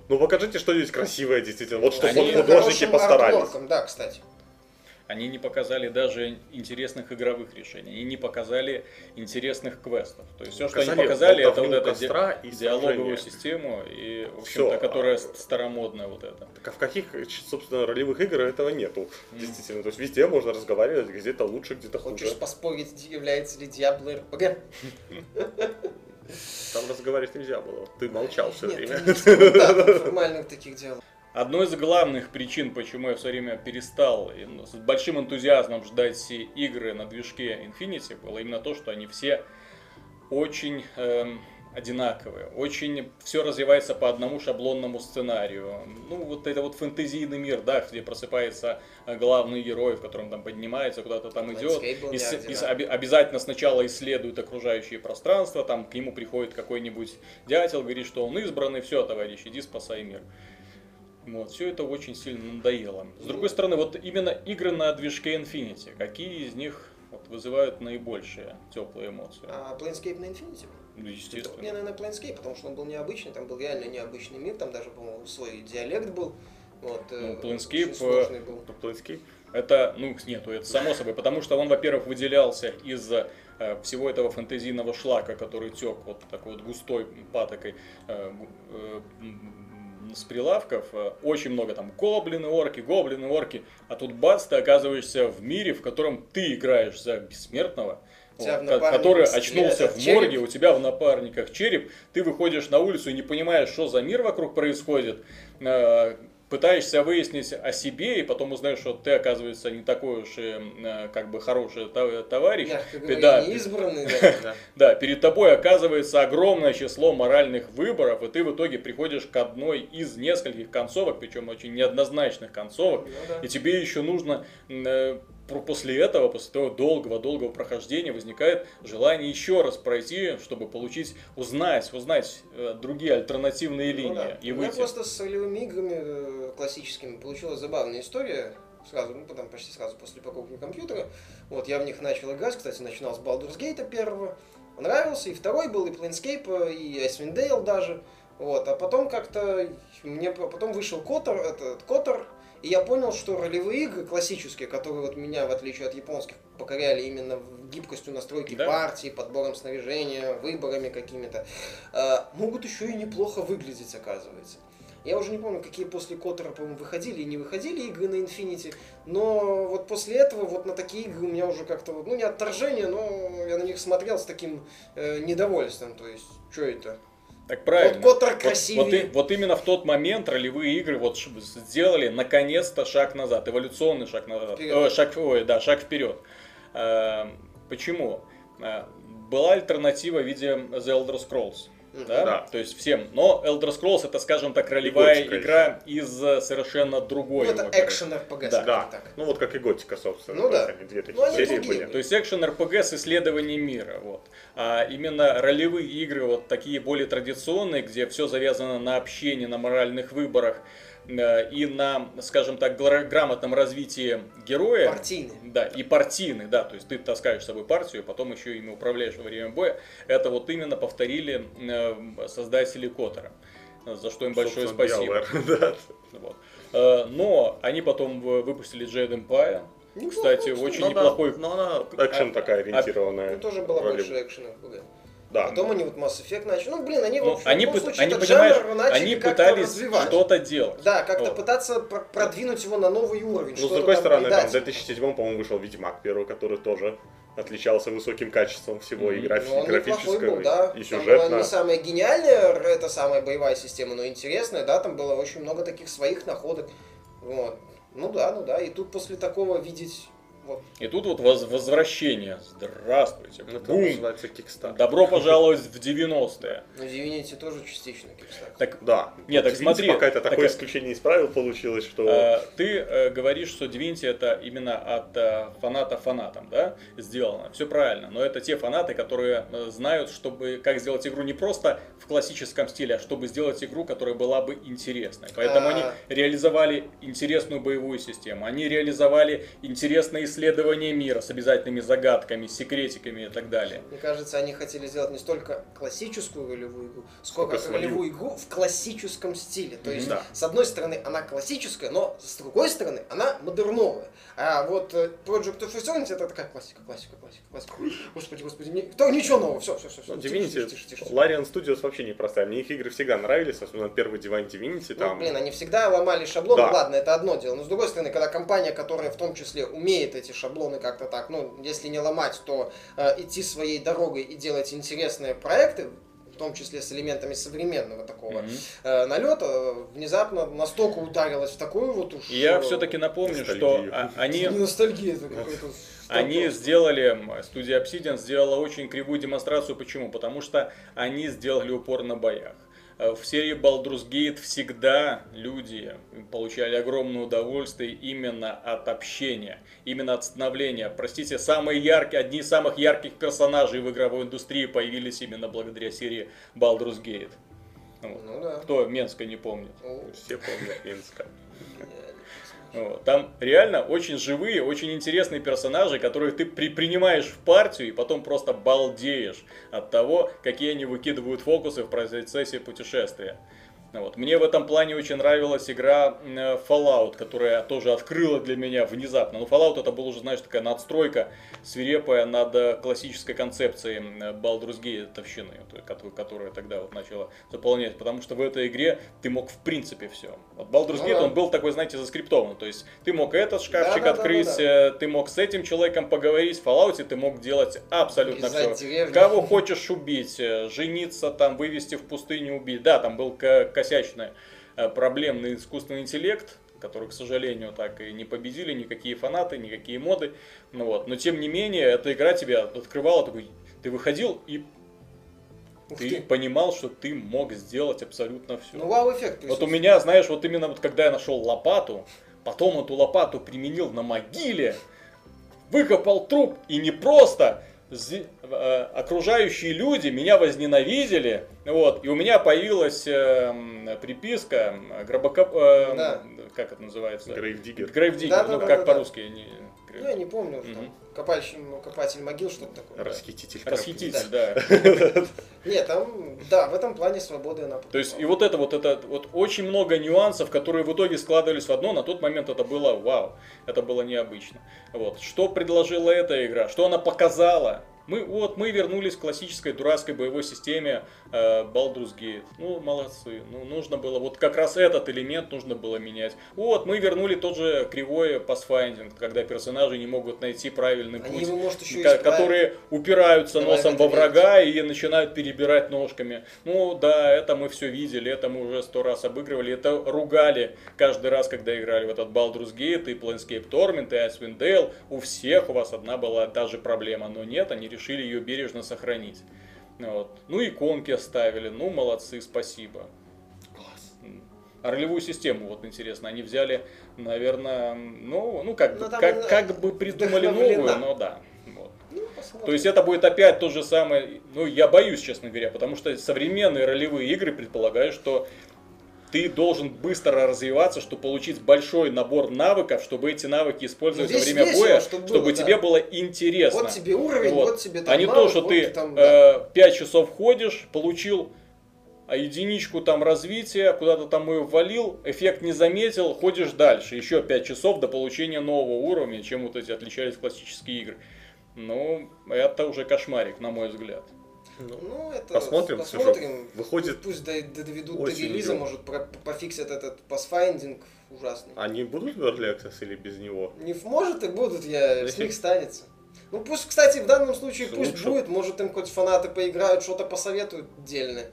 ну покажите что-нибудь красивое действительно. Вот чтобы Они- вот художники постарались. артворком, Да, кстати. Они не показали даже интересных игровых решений, они не показали интересных квестов. То есть все, что они Показали это вот эту костра и диалоговую систему, и, в общем-то, которая с- старомодная вот эта. Так а в каких, собственно, ролевых играх этого нету? Действительно, то есть везде можно разговаривать, где-то лучше, где-то хуже. Хочешь поспорить, является ли Диабло РПГ? Там разговаривать нельзя было. Ты молчал все Нет, время. ну да, там формальных таких дел. Одной из главных причин, почему я все время перестал ну, с большим энтузиазмом ждать все игры на движке Infinity, было именно то, что они все очень эм, одинаковые, очень все развивается по одному шаблонному сценарию. Ну, вот это вот фэнтезийный мир, да, где просыпается э, главный герой, в котором там поднимается, куда-то там идет, Landscape был и с- и с- неординарный. оби- обязательно сначала исследует окружающее пространство, там к нему приходит какой-нибудь дятел, говорит, что он избранный, все, товарищ, иди спасай мир. Вот, все это очень сильно надоело. С другой стороны, вот именно игры на движке Infinity, какие из них вот, вызывают наибольшие теплые эмоции? А Planescape на Infinity? Ну, естественно. наверное, Planescape, потому что он был необычный, там был реально необычный мир, там даже, по-моему, свой диалект был. Вот, э, Ну, Planescape, был. Planescape. Это, ну, нету, это само собой, потому что он, во-первых, выделялся из э, всего этого фэнтезийного шлака, который тек вот такой вот густой патокой э, э, с прилавков. Э, Очень много там гоблины, орки, гоблины, орки. А тут бац, ты оказываешься в мире, в котором ты играешь за бессмертного. В напарниках который очнулся в череп. морге, у тебя в напарниках череп, ты выходишь на улицу и не понимаешь, что за мир вокруг происходит, э, пытаешься выяснить о себе, и потом узнаешь, что ты, оказывается, не такой уж и э, как бы хороший товарищ. Мягко говоря, да, не избранный, да. (laughs) Да. да, перед тобой оказывается огромное число моральных выборов, и ты в итоге приходишь к одной из нескольких концовок, причем очень неоднозначных концовок, Ну да. и тебе еще нужно э, после этого, после того долгого-долгого прохождения, возникает желание еще раз пройти, чтобы получить, узнать, узнать э, другие альтернативные Ну линии да. и У меня выйти. просто с ролевыми играми э, классическими получилась забавная история. Сразу, ну, потом почти сразу после покупки компьютера. Вот, я в них начал играть, кстати, начинал с Baldur's Gate первого. Понравился, и второй был, и Planescape, и Icewind Dale даже. Вот, а потом как-то мне по- потом вышел Котор, этот Котор, и я понял, что ролевые игры классические, которые вот меня, в отличие от японских, покоряли именно гибкостью настройки Да. партии, подбором снаряжения, выборами какими-то, э, могут еще и неплохо выглядеть, оказывается. Я уже не помню, какие после Котора, по-моему, выходили и не выходили игры на Infinity, но вот после этого вот на такие игры у меня уже как-то, вот, ну не отторжение, но я на них смотрел с таким э, недовольством, то есть, что это? Так правильно. Вот Котор Вот- красивее. Вот, вот именно в тот момент ролевые игры вот сделали наконец-то шаг назад, эволюционный шаг назад, Вперед. Э, шаг, ой, да, шаг вперед. Э, почему? Э, была альтернатива в виде The Elder Scrolls. Да? Да. То есть всем. Но Elder Scrolls это, скажем так, ролевая Готика игра из э, совершенно Ну, другой это оперы. экшен RPG, Да. Да, так. ну вот как и Готика, собственно. Ну то есть да. они две такие Ну, они серии были. То есть экшен РПГ с исследованием мира. Вот. А именно ролевые игры, вот такие более традиционные, где все завязано на общении, на моральных выборах и на, скажем так, гра- грамотном развитии героя. Партийный. Да, и партийный, да, то есть ты таскаешь с собой партию, потом еще ими управляешь во время боя. Это вот именно повторили э, создатели Котора. За что им большое Собственно, спасибо. (laughs) Вот. Э, Но они потом выпустили Jade Empire. Неплохой, Кстати, кстати. очень Ну да, неплохой Но она экшен А- такая а- ориентированная. Ну, тоже было больше экшена. Да. Потом они вот Mass Effect начали. Ну, блин, они, Ну, они, в любом пыт- случае, они, этот жанр начали они пытались что-то делать. Да, как-то Вот. пытаться пр- продвинуть его на новый уровень. Ну, с другой там стороны, там в придать. 2007, по-моему, вышел Ведьмак первый, который тоже отличался высоким качеством всего и Мгм. графи- Ну, графического, был, да. и Там была сюжетно. не самая гениальная, это самая боевая система, но интересная, да, там было очень много таких своих находок. Вот. Ну да, ну да. И тут после такого видеть вот И тут вот воз- возвращение. Здравствуйте. Ну, Это Бум. называется Kickstarter. Добро пожаловать в 90-е. ну, Divinity тоже частично Kickstarter. Так Да. Нет, так Divinity смотри, Пока это так такое э- исключение из правил получилось, что... э, ты э, говоришь, что Divinity это именно от э, фаната фанатам, да, сделано. Все правильно. Но это те фанаты, которые знают, чтобы как сделать игру не просто в классическом стиле, а чтобы сделать игру, которая была бы интересной. Поэтому А. они реализовали интересную боевую систему. Они реализовали интересное исследование мира с обязательными загадками, секретиками и так далее. Мне кажется, они хотели сделать не столько классическую ролевую игру, сколько Сколько ролевую игру в классическом стиле. То есть, Да. с одной стороны, она классическая, но с другой стороны, она модерновая. А вот Project of Eternity это такая классика, классика, классика, классика. Господи, господи, не- то ничего нового, все, все, все. Ну, тише, Divinity, тише, тише, тише. Larian Studios вообще непростая. Мне их игры всегда нравились, особенно первый Divine Divinity. Ну, Там... блин, они всегда ломали шаблоны, Да. ладно, это одно дело. Но с другой стороны, когда компания, которая в том числе умеет эти шаблоны как-то так, ну, если не ломать, то э, идти своей дорогой и делать интересные проекты, в том числе с элементами современного такого Мгм. э, налета, внезапно настолько ударилась в такую вот уж... Я э, все-таки напомню, что ностальгию. а- они Не (laughs) ностальгия, это какой-то... Они сделали, студия Obsidian сделала очень кривую демонстрацию. Почему? Потому что они сделали упор на боях. Э, В серии Baldur's Gate всегда люди получали огромное удовольствие именно от общения, именно от становления. Простите, самые яркие, одни из самых ярких персонажей в игровой индустрии появились именно благодаря серии Baldur's Gate. Вот. Ну да. Кто Менска не помнит? О, Все помнят Минска. (laughs) Вот. Там реально очень живые, очень интересные персонажи, которых ты при- принимаешь в партию и потом просто балдеешь от того, какие они выкидывают фокусы в процессе путешествия. Вот. Мне в этом плане очень нравилась игра э, Fallout, которая тоже открыла для меня внезапно. Но Fallout это была уже, знаешь, такая надстройка свирепая над э, классической концепцией э, Baldur's Gate которая тогда вот начала заполнять. Потому что в этой игре ты мог в принципе все. Вот Baldur's Ну Gate, да. он был такой, знаете, заскриптован. То есть ты мог этот шкафчик Да-да-да-да-да. открыть, э, ты мог с этим человеком поговорить. В Fallout ты мог делать абсолютно Из-за все. деревни. Кого хочешь убить, жениться, там, вывести в пустыню, убить. Да, там был ко- косячный э, проблемный искусственный интеллект, который, к сожалению, так и не победили никакие фанаты, никакие моды. Ну вот. Но тем не менее, эта игра тебя открывала, такой, ты выходил и Ух ты ты. понимал, что ты мог сделать абсолютно все. Ну, вау-эффект Вот у меня, знаешь, вот именно вот когда я нашел лопату, потом эту лопату применил на могиле, выкопал труп и не просто окружающие люди меня возненавидели, вот, и у меня появилась э, приписка гробокоп, э, Да. как это называется? Грейвдиггер. Грейвдиггер, Да, да, ну да, как да, да. по-русски. не- Ну, я не помню, там, Мгм. копатель, копатель могил, что-то такое. Расхититель. Расхититель, Да. да. (laughs) Нет, там, да, в этом плане свободы она То есть и вот это вот это вот очень много нюансов, которые в итоге складывались в одно. На тот момент это было вау, это было необычно. Вот что предложила эта игра, что она показала, Мы, вот, мы вернулись к классической дурацкой боевой системе э, Baldur's Gate. Ну, молодцы. Ну, нужно было, вот как раз этот элемент нужно было менять. Вот, мы вернули тот же кривой pathfinding, когда персонажи не могут найти правильный Они путь. его, может, еще исправят. которые упираются Давай носом во врага и начинают перебирать ножками. Ну да, это мы все видели, это мы уже сто раз обыгрывали, это ругали каждый раз, когда играли в этот Baldur's Gate и Planescape Torment и Icewind Dale. У всех у вас одна была та же проблема, но нет, они решили ее бережно сохранить. Вот. Ну иконки оставили, ну молодцы, спасибо. А ролевую систему, вот интересно, они взяли, наверное, ну, ну как, бы, Ну, там, как, э, как бы придумали новую, но да. Вот. Ну, посмотрим. То есть это будет опять то же самое, ну я боюсь, честно говоря, потому что современные ролевые игры предполагают, что ты должен быстро развиваться, чтобы получить большой набор навыков, чтобы эти навыки использовать во время весело, боя, чтобы чтобы было, да. тебе было интересно. Вот тебе уровень, вот, тебе там а не то, навык, что вот ты там, да. 5 часов ходишь, получил а единичку там развития, куда-то там ее ввалил, эффект не заметил, ходишь дальше. Еще 5 часов до получения нового уровня, чем вот эти отличались классические игры. Ну, это уже кошмарик, на мой взгляд. Ну, это Посмотрим, все посмотрим. выходит Пусть до- доведут до релиза, может, про- пофиксят этот pathfinding ужасный. Они будут в Early Access или без него? Не может и будут, я с них станется. Ну пусть, кстати, в данном случае пусть Лучше. будет, может им хоть фанаты поиграют, что-то посоветуют отдельное.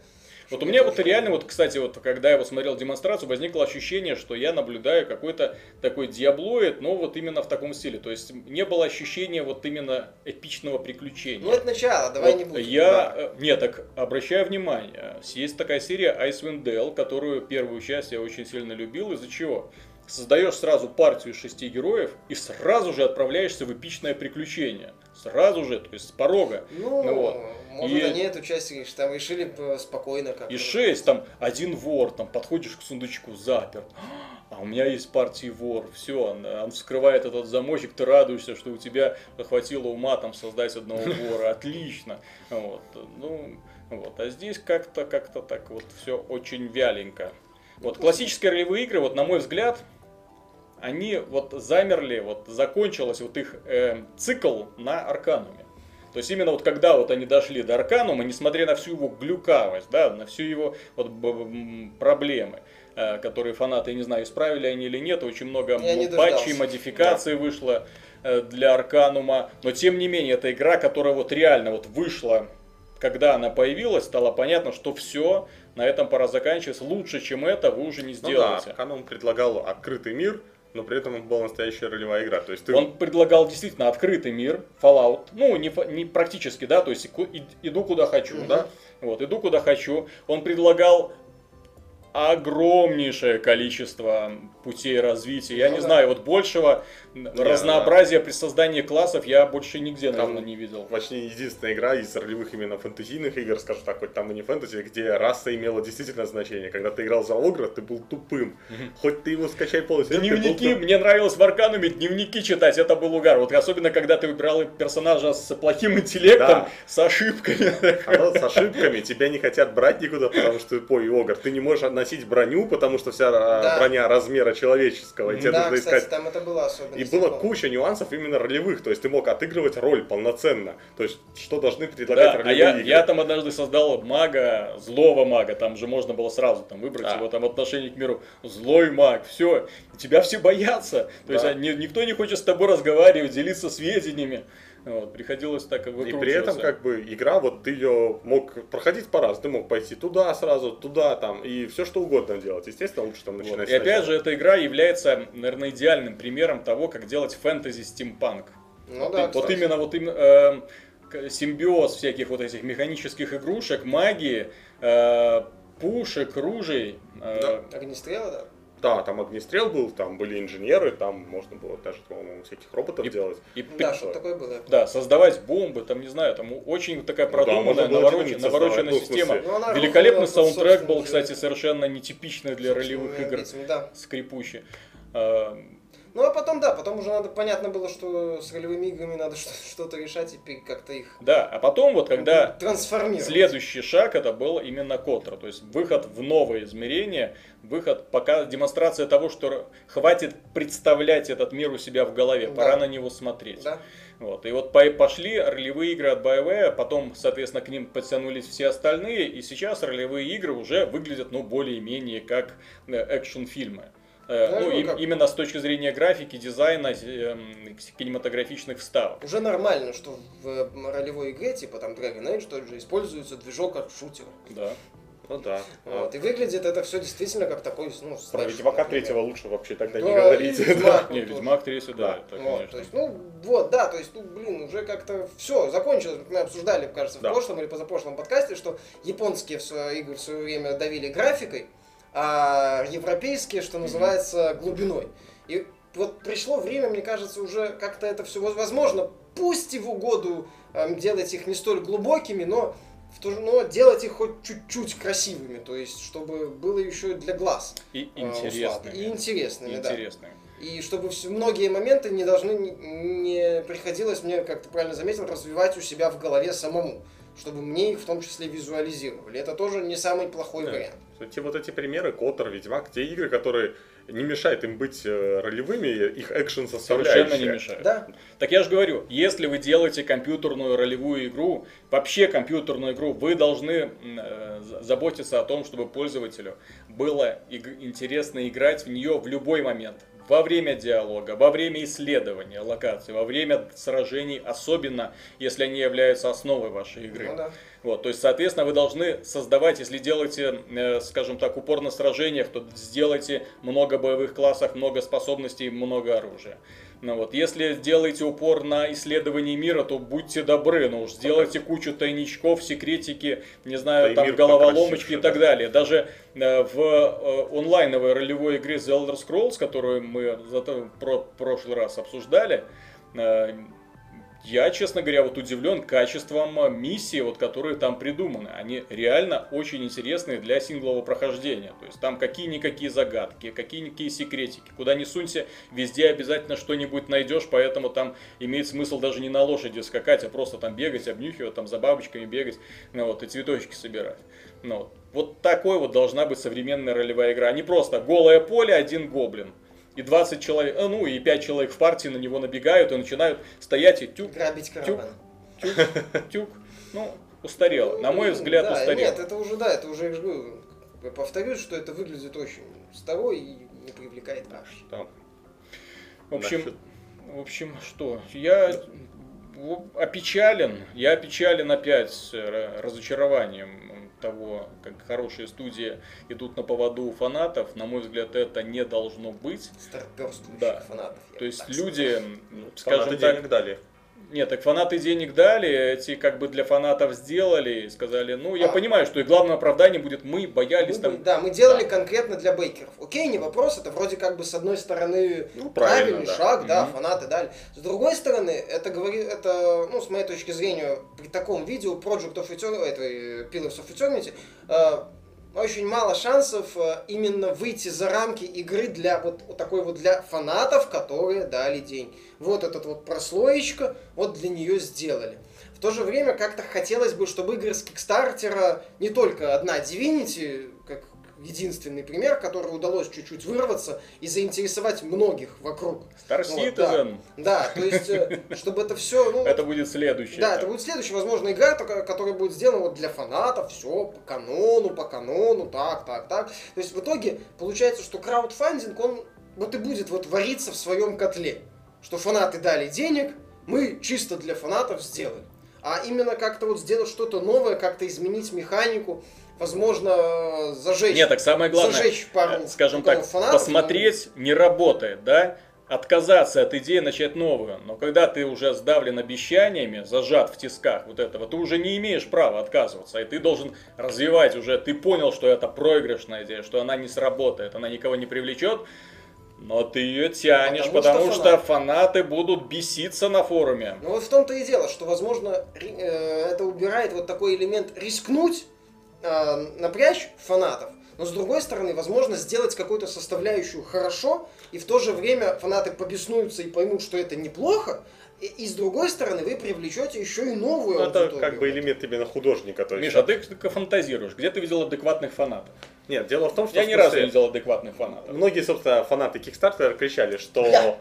Вот у меня вот реально, вот, кстати, вот когда я вот смотрел демонстрацию, возникло ощущение, что я наблюдаю какой-то такой диаблоид, но вот именно в таком стиле. То есть не было ощущения вот именно эпичного приключения. Ну это начало, давай Вот не будем. Я, э, нет, так обращаю внимание, есть такая серия Icewind Dale, которую первую часть я очень сильно любил, из-за чего? Создаешь сразу партию из шести героев и сразу же отправляешься в эпичное приключение. Сразу же, то есть с порога. Ну, Ну вот. Может И- они эту часть там решили э, спокойно как И шесть, там один вор, там подходишь к сундучку, запер. А у меня есть партии вор, все, он, он вскрывает этот замочек, ты радуешься, что у тебя хватило ума там создать одного (laughs) вора, отлично. Вот, ну, вот, а здесь как-то, как-то так вот все очень вяленько. Вот классические ролевые игры, вот на мой взгляд, они вот замерли, вот закончилась вот их э, цикл на Аркануме. То есть именно вот когда вот они дошли до Арканума, несмотря на всю его глюкавость, да, на всю его вот проблемы, э, которые фанаты, я не знаю, исправили они или нет, очень много не патчей, модификаций вышло э, для Арканума, но тем не менее, это игра, которая вот реально вот вышла, когда она появилась, стало понятно, что все, на этом пора заканчивать, лучше, чем это, вы уже не Ну да, сделаете. Арканум предлагал открытый мир, но при этом это была настоящая ролевая игра. То есть ты Он предлагал действительно открытый мир, Fallout, ну, не, не практически, да, то есть иду куда хочу, Мгм. да, вот, иду куда хочу. Он предлагал огромнейшее количество путей развития. Я Ну не да. знаю, вот большего разнообразия при создании классов я больше нигде, Там наверное, не видел. почти единственная игра из ролевых именно фэнтезийных игр, скажем так, хоть там и не фэнтези, где раса имела действительно значение. Когда ты играл за Огра, ты был тупым. Хоть ты его скачай полностью. был Дневники, мне нравилось в Аркануме дневники читать, это был угар. Вот особенно, когда ты выбирал персонажа с плохим интеллектом, Да. с ошибками. Оно с ошибками, тебя не хотят брать никуда, потому что ты тупой Огр. Ты не можешь носить броню, потому что вся а, Да. броня размера человеческого, и тебе Да, нужно кстати, искать там это было особенно. И было куча нюансов именно ролевых, то есть ты мог отыгрывать роль полноценно, то есть что должны предлагать Да, а ролевые я, игры. я там однажды создал мага, злого мага, там же можно было сразу там выбрать Да. его там отношение к миру. Злой маг, все, тебя все боятся. То есть Да. а, ни- никто не хочет с тобой разговаривать, делиться сведениями. Вот, приходилось так И выкручиваться. при этом как бы игра, вот ты ее мог проходить по-разному, ты мог пойти туда сразу, туда там, и все что угодно делать. Естественно, лучше там Вот. начинать И опять сначала. же, эта игра является, наверное, идеальным примером того, как делать фэнтези стимпанк. Ну Вот да, и- вот именно вот именно эм, к- симбиоз всяких вот этих механических игрушек, магии, э, пушек, ружей. э, Огнестрелы, да. Да, там огнестрел был, там были инженеры, там можно было даже, по-моему, всяких роботов И- делать. и Да, пи- что такое было. Да, создавать бомбы, там, не знаю, там очень такая Ну да, продуманная, было навороченная, ну, система. Ну, она Великолепный под саундтрек был, кстати, совершенно нетипичный для ролевых игр, Да. скрипучий. Ну а потом, да, потом уже надо, понятно было, что с ролевыми играми надо (laughs) что-то решать и как-то их Да, а потом вот когда трансформировать. следующий шаг это был именно Котра, то есть выход в новое измерение, выход, пока демонстрация того, что хватит представлять этот мир у себя в голове, Да. пора на него смотреть. Да. Вот. И вот по- пошли ролевые игры от BioWare, потом, соответственно, к ним подтянулись все остальные, и сейчас ролевые игры уже выглядят, ну, более-менее как э, экшн-фильмы. Э, Да, ну, ну, и- как- именно с точки зрения графики, дизайна, эм, кинематографичных вставок. Уже нормально, что в э, ролевой игре, типа там Dragon Age, тот же, используется движок от шутера. Да. Ну да. Вот. И выглядит это все действительно как такой, ну, Про слэшер, Ведьмака третьего лучше вообще тогда Да, не и говорите. Ведьмак. Не, Ведьмак 3, да, Да. это, Вот, конечно. то есть, ну, вот, да, то есть, ну, блин, уже как-то все, закончилось. Мы обсуждали, кажется, в Да. прошлом или позапрошлом подкасте, что японские в свои игры в свое время давили графикой, а европейские, что называется, глубиной. И вот пришло время, мне кажется, уже как-то это все возможно, пусть и в угоду эм, делать их не столь глубокими, но в то же, но делать их хоть чуть-чуть красивыми, то есть, чтобы было еще и для глаз. И э, интересными. И интересными, да. Интересными. И чтобы все, многие моменты не должны, не, не приходилось мне, как ты правильно заметил, развивать у себя в голове самому, чтобы мне их в том числе визуализировали. Это тоже не самый плохой Да. вариант. Эти вот эти примеры, Котор, Ведьмак, те игры, которые не мешают им быть э, ролевыми, их экшен составляющая. Совершенно не мешает. Да? Так я же говорю, если вы делаете компьютерную ролевую игру, вообще компьютерную игру, вы должны э, за- заботиться о том, чтобы пользователю было иг- интересно играть в нее в любой момент. Во время диалога, во время исследования локаций, во время сражений, особенно если они являются основой вашей игры. Ну да. Вот, то есть, соответственно, вы должны создавать, если делаете, э, скажем так, упор на сражениях, то сделайте много боевых классов, много способностей, много оружия. Ну вот, если делаете упор на исследование мира, то будьте добры, ну уж сделайте кучу тайничков, секретики, не знаю, Да там головоломочки и так да. далее. Даже э, в э, онлайновой ролевой игре The Elder Scrolls, которую мы про прошлый раз обсуждали, э, я, честно говоря, вот удивлен качеством э, миссий, вот, которые там придуманы. Они реально очень интересные для синглового прохождения. То есть там какие-никакие загадки, какие-никакие секретики. Куда ни сунься, везде обязательно что-нибудь найдешь, поэтому там имеет смысл даже не на лошади скакать, а просто там бегать, обнюхивать, там за бабочками бегать, ну, вот, и цветочки собирать. Ну, вот. такой вот должна быть современная ролевая игра. Не просто голое поле, один гоблин. И 20 человек, э, ну и 5 человек в партии на него набегают и начинают стоять и тюк, Грабить караван. тюк, тюк. Ну, устарело. На мой Ну, взгляд, да, устарело. Нет, это уже, да, это уже, я же говорю, повторюсь, что это выглядит очень старой и не привлекает аж. Там, В общем, в общем, что? Я опечален. Я опечален опять э, разочарованием того, как хорошие студии идут на поводу у фанатов. На мой взгляд, это не должно быть. Старперствующих Да. фанатов. То есть люди, сказал. ну, Фанаты скажем так, денег дали. Нет, так фанаты денег дали, эти как бы для фанатов сделали сказали, ну, я А. понимаю, что и главным оправданием будет мы боялись Мы там... да, мы делали конкретно для бейкеров. Окей, не вопрос, это вроде как бы с одной стороны Ну, правильный да. шаг, да, Мгм. фанаты дали. С другой стороны, это говорит, это, ну, с моей точки зрения, при таком видео Project of Eternity, этой Pillars of Eternity, э, очень мало шансов э, именно выйти за рамки игры для вот, такой вот для фанатов, которые дали день. Вот этот вот прослоечка, вот для нее сделали. В то же время как-то хотелось бы, чтобы игры с Кикстартера не только одна Divinity, как единственный пример, который удалось чуть-чуть вырваться и заинтересовать многих вокруг. Star Вот, да. Citizen, Да, то есть, э, (laughs) чтобы это все, ну, это будет следующее. да, это будет следующая, возможно, игра, которая будет сделана вот для фанатов, все по канону, по канону, так, так, так. То есть в итоге получается, что краудфандинг, он вот и будет вот вариться в своем котле. Что фанаты дали денег, мы чисто для фанатов сделали. А именно как-то вот сделать что-то новое, как-то изменить механику, возможно, зажечь. Нет, так самое главное, зажечь пару, э, скажем так, фанатов, посмотреть не работает, да? Отказаться от идеи, начать новую. Но когда ты уже сдавлен обещаниями, зажат в тисках вот этого, ты уже не имеешь права отказываться. И ты должен развивать уже, ты понял, что это проигрышная идея, что она не сработает, она никого не привлечет, но ты ее тянешь, Потому потому, что что, фанаты будут беситься на форуме. Ну вот в том-то и дело, что, возможно, э, это убирает вот такой элемент рискнуть, э, напрячь фанатов, Но с другой стороны, возможно сделать какую-то составляющую хорошо, и в то же время фанаты побеснуются и поймут, что это неплохо, и, и с другой стороны, вы привлечете еще и новую Ну, это аудиторию. как бы элемент именно художника. То есть, Миша, а ты только фантазируешь. Где ты видел адекватных фанатов? Нет, дело в том, что... Я ни разу не видел адекватных фанатов. Многие, собственно, фанаты Kickstarter кричали, что.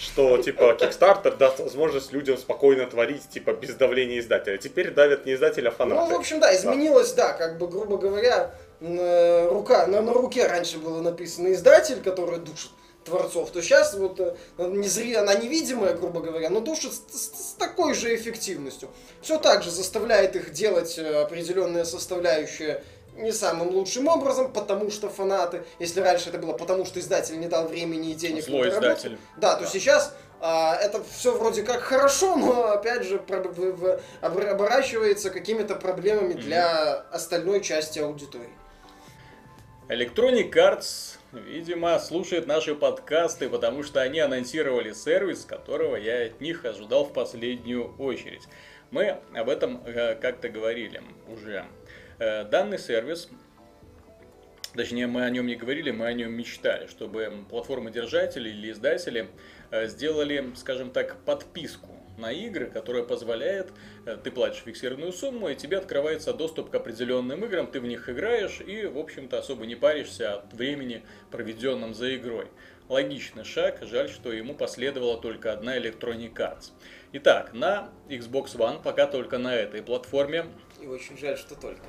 Что типа Kickstarter даст возможность людям спокойно творить, типа, без давления издателя. Теперь давят не издателя, а фанаты. Ну, в общем, да, изменилось, да, как бы, грубо говоря, на, рука, на, на руке раньше было написано издатель, который душит творцов, то сейчас вот э, не зри- она невидимая, грубо говоря, но душит с, с- с такой же эффективностью. Все так же заставляет их делать э, определенные составляющие не самым лучшим образом, потому что фанаты, если раньше это было потому, что издатель не дал времени и денег Злой на издатель. да, то сейчас а, это все вроде как хорошо, но опять же оборачивается какими-то проблемами для остальной части аудитории. Electronic Arts, видимо, слушает наши подкасты, потому что они анонсировали сервис, которого я от них ожидал в последнюю очередь. Мы об этом э, как-то говорили уже. Э, данный сервис, точнее мы о нем не говорили, мы о нем мечтали, чтобы платформодержатели или издатели э, сделали, скажем так, подписку на игры, которая позволяет, э, ты платишь фиксированную сумму, и тебе открывается доступ к определенным играм, ты в них играешь и, в общем-то, особо не паришься от времени, проведенном за игрой. Логичный шаг, жаль, что ему последовала только одна Electronic Arts. Итак, на Xbox One, пока только на этой платформе, И очень жаль, что только.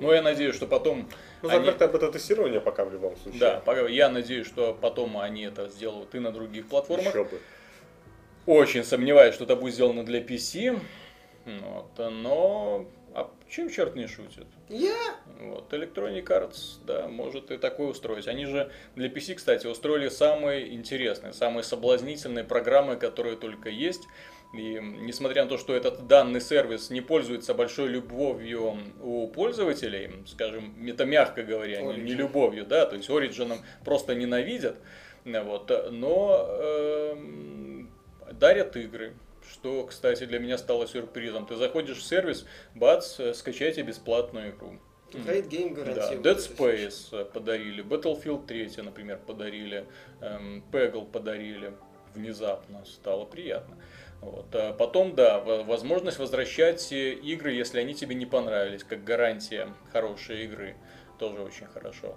но я надеюсь, что потом... Ну, они- закрытое бета-тестирование пока в любом случае. Да, пока- я надеюсь, что потом они это сделают и на других платформах. Еще бы. Очень сомневаюсь, что это будет сделано для PC. Вот, но а чем черт не шутит? Я? Вот, Electronic Arts, да, может и такое устроить. Они же для PC, кстати, устроили самые интересные, самые соблазнительные программы, которые только есть. И несмотря на то, что этот данный сервис не пользуется большой любовью у пользователей, скажем, это мягко говоря, не, не Origin. любовью, да, то есть Origin просто ненавидят, э, вот, но эм, дарят игры. Что, кстати, для меня стало сюрпризом. Ты заходишь в сервис, бац, э, скачайте бесплатную игру. Great Game Да. Dead Space э, подарили, Battlefield 3, например, подарили, эм, Peggle подарили. Внезапно стало приятно. Вот. А потом, да, возможность возвращать э, игры, если они тебе не понравились, как гарантия хорошей игры. Тоже очень хорошо.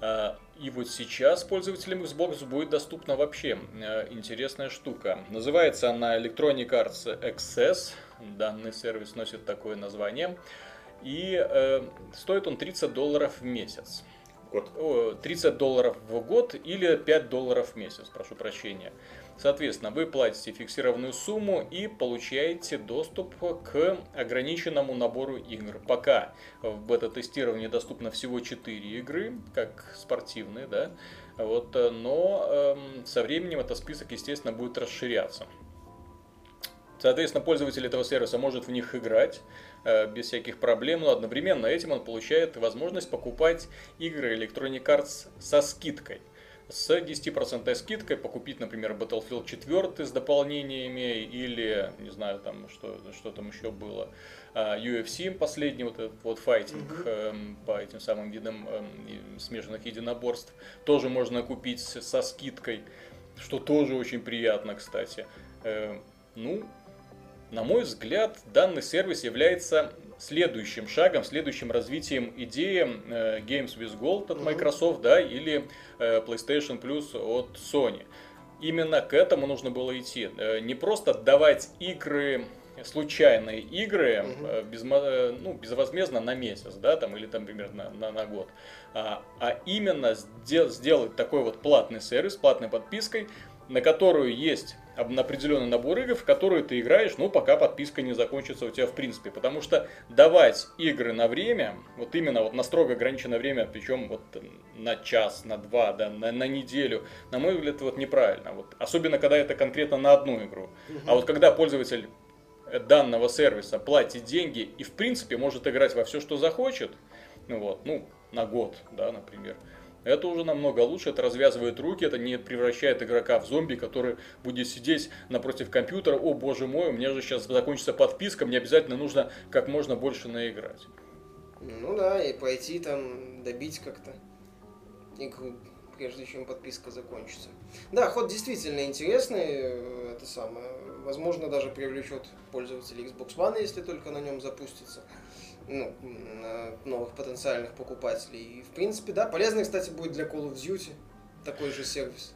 А, И вот сейчас пользователям Xbox будет доступна вообще э, интересная штука. Называется она Electronic Arts Access. Данный сервис носит такое название. И э, стоит он 30 долларов в месяц. Год. О, 30 долларов в год или 5 долларов в месяц, прошу прощения. Соответственно, вы платите фиксированную сумму и получаете доступ к ограниченному набору игр. Пока в бета-тестировании доступно всего 4 игры, как спортивные, да, вот, но эм, со временем этот список, естественно, будет расширяться. Соответственно, пользователь этого сервиса может в них играть без всяких проблем, но одновременно этим он получает возможность покупать игры Electronic Arts со скидкой. С 10% скидкой покупить, например, Battlefield 4 с дополнениями или, не знаю, там что, что там еще было, а, UFC последний, вот этот вот файтинг эм, по этим самым видам эм, смешанных единоборств, тоже можно купить со скидкой, что тоже очень приятно, кстати. Э, Ну, на мой взгляд, данный сервис является следующим шагом, следующим развитием идеи э, Games with Gold от. Microsoft, да, или э, PlayStation Plus от Sony. Именно к этому нужно было идти. Э, Не просто давать игры случайные игры э, ну, безвозмездно на месяц, да, там, или там примерно на, на год, а, а именно сде- сделать такой вот платный сервис, платной подпиской, на которую есть определенный набор игр, в которые ты играешь, ну, пока подписка не закончится у тебя в принципе. Потому что давать игры на время, вот именно вот на строго ограниченное время, причем вот на час, на два, да, на, на неделю, на мой взгляд, вот неправильно. Вот, особенно, когда это конкретно на одну игру. А вот когда пользователь данного сервиса платит деньги и, в принципе, может играть во все, что захочет, ну вот, ну, на год, да, например, это уже намного лучше, это развязывает руки, это не превращает игрока в зомби, который будет сидеть напротив компьютера, о боже мой, у меня же сейчас закончится подписка, мне обязательно нужно как можно больше наиграть. Ну да, и пойти там добить как-то игру, прежде чем подписка закончится. Да, ход действительно интересный, э, это самое. Возможно, даже привлечет пользователей Xbox One, если только на нем запустится. Ну, новых потенциальных покупателей. И, в принципе, да, полезно, кстати, будет для Call of Duty такой же сервис.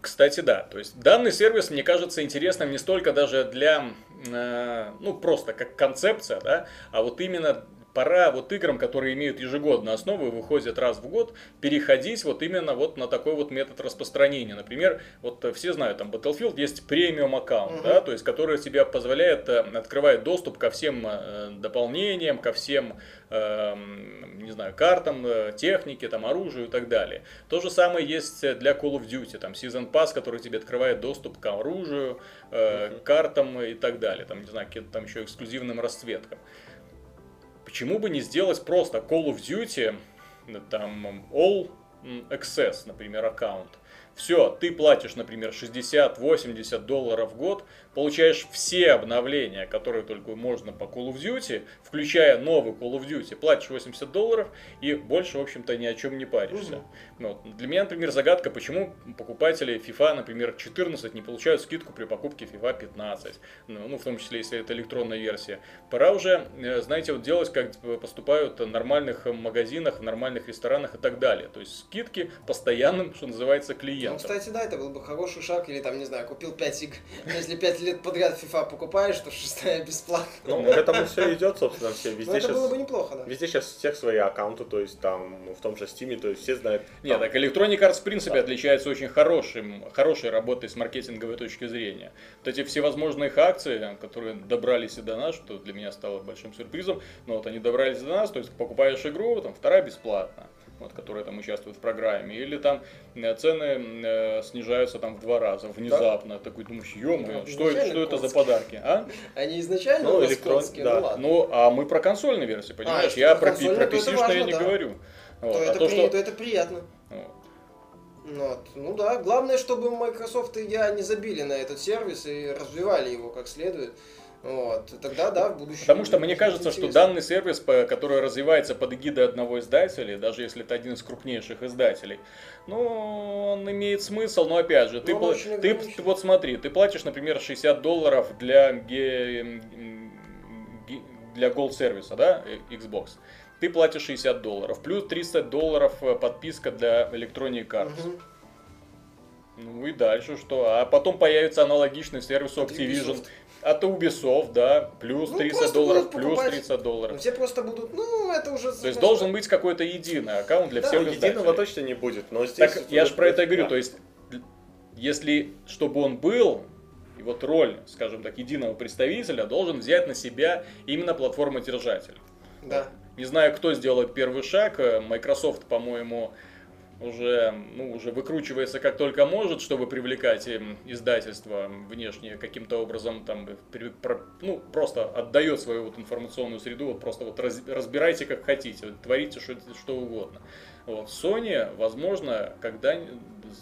Кстати, да. То есть данный сервис, мне кажется, интересным не столько даже для, э, ну, просто как концепция, да, а вот именно пора вот играм, которые имеют ежегодную основу и выходят раз в год, переходить вот именно вот на такой вот метод распространения. Например, вот э, все знают, там Battlefield есть премиум аккаунт, Мгм. да, то есть который тебе позволяет, э, открывает доступ ко всем э, дополнениям, ко всем, эм, не знаю, картам, э, технике, там, оружию и так далее. То же самое есть для Call of Duty, там Season Pass, который тебе открывает доступ к оружию, э, картам и так далее, там, не знаю, каким-то там еще эксклюзивным расцветкам. Почему бы не сделать просто Call of Duty, э, там, All Access, например, аккаунт. Все, ты платишь, например, 60-80 долларов в год, получаешь все обновления, которые только можно по Call of Duty, включая новый Call of Duty, платишь 80 долларов и больше, в общем-то, ни о чем не паришься. Ну, вот. Для меня, например, загадка, почему покупатели FIFA, например, 14 не получают скидку при покупке FIFA 15, ну, ну, в том числе, если это электронная версия. Пора уже, э, знаете, вот делать, как поступают в нормальных магазинах, в нормальных ресторанах и так далее. То есть скидки постоянным, что называется, Ну, клиентам. кстати, да, это был бы хороший шаг, или там, не знаю, купил 5 игр. (laughs) Если 5 лет подряд FIFA покупаешь, то шестая бесплатно. Ну, к этому все идет, собственно, все. Ну, Везде это было бы сейчас, неплохо, да. везде сейчас у всех свои аккаунты, то есть там в том же Steam, то есть все знают. Нет, там, так Electronic Arts в принципе Да. отличается очень хорошим, хорошей работой с маркетинговой точки зрения. Вот эти всевозможные их акции, которые добрались и до нас, что для меня стало большим сюрпризом, но вот они добрались до нас, то есть покупаешь игру, там вторая бесплатно, вот, которая там участвует в программе, или там э, цены э, снижаются там в два раза внезапно, такой думаешь, ё Ну, что, что это за подарки, а? Они изначально Ну, электрон- конские, да. ну ладно. Ну, а мы про консольную версию, понимаешь? если я про про, пи- консольную, про то это PC-шную я не да. говорю. Вот, то, а это то, при- что... то это приятно. Ну, вот. ну да, главное, чтобы Microsoft и я не забили на этот сервис и развивали его как следует. Вот. Тогда, да, в будущем. Потому что мне кажется, что интересно. данный сервис, который развивается под эгидой одного издателя, даже если это один из крупнейших издателей, ну, он имеет смысл, но опять же, ты, Но он пла- очень ты, ты вот смотри, ты платишь, например, 60 долларов для, ге- для Gold сервиса, да, э, Xbox. Ты платишь 60 долларов, плюс 30 долларов э, подписка для Electronic Arts. Мгм. Ну и дальше что? А потом появится аналогичный сервис От Activision. От Ubisoft, да, плюс Ну, 30 просто долларов, плюс покупать. 30 долларов. Ну, все просто будут, ну, это уже... То есть должен быть какой-то единый аккаунт для Да, всех издателей. единого точно не будет, но здесь... Так я же про это и говорю, Да. то есть если чтобы он был, и вот роль, скажем так, единого представителя должен взять на себя именно платформа-держатель. Да. Не знаю, кто сделает первый шаг. э, Microsoft, по-моему, уже, ну, уже выкручивается как только может, чтобы привлекать эм, издательства внешние каким-то образом, там, при- про- ну, просто отдает свою вот информационную среду, вот просто вот раз- разбирайте как хотите, вот творите что, что угодно. Вот. Sony, возможно, когда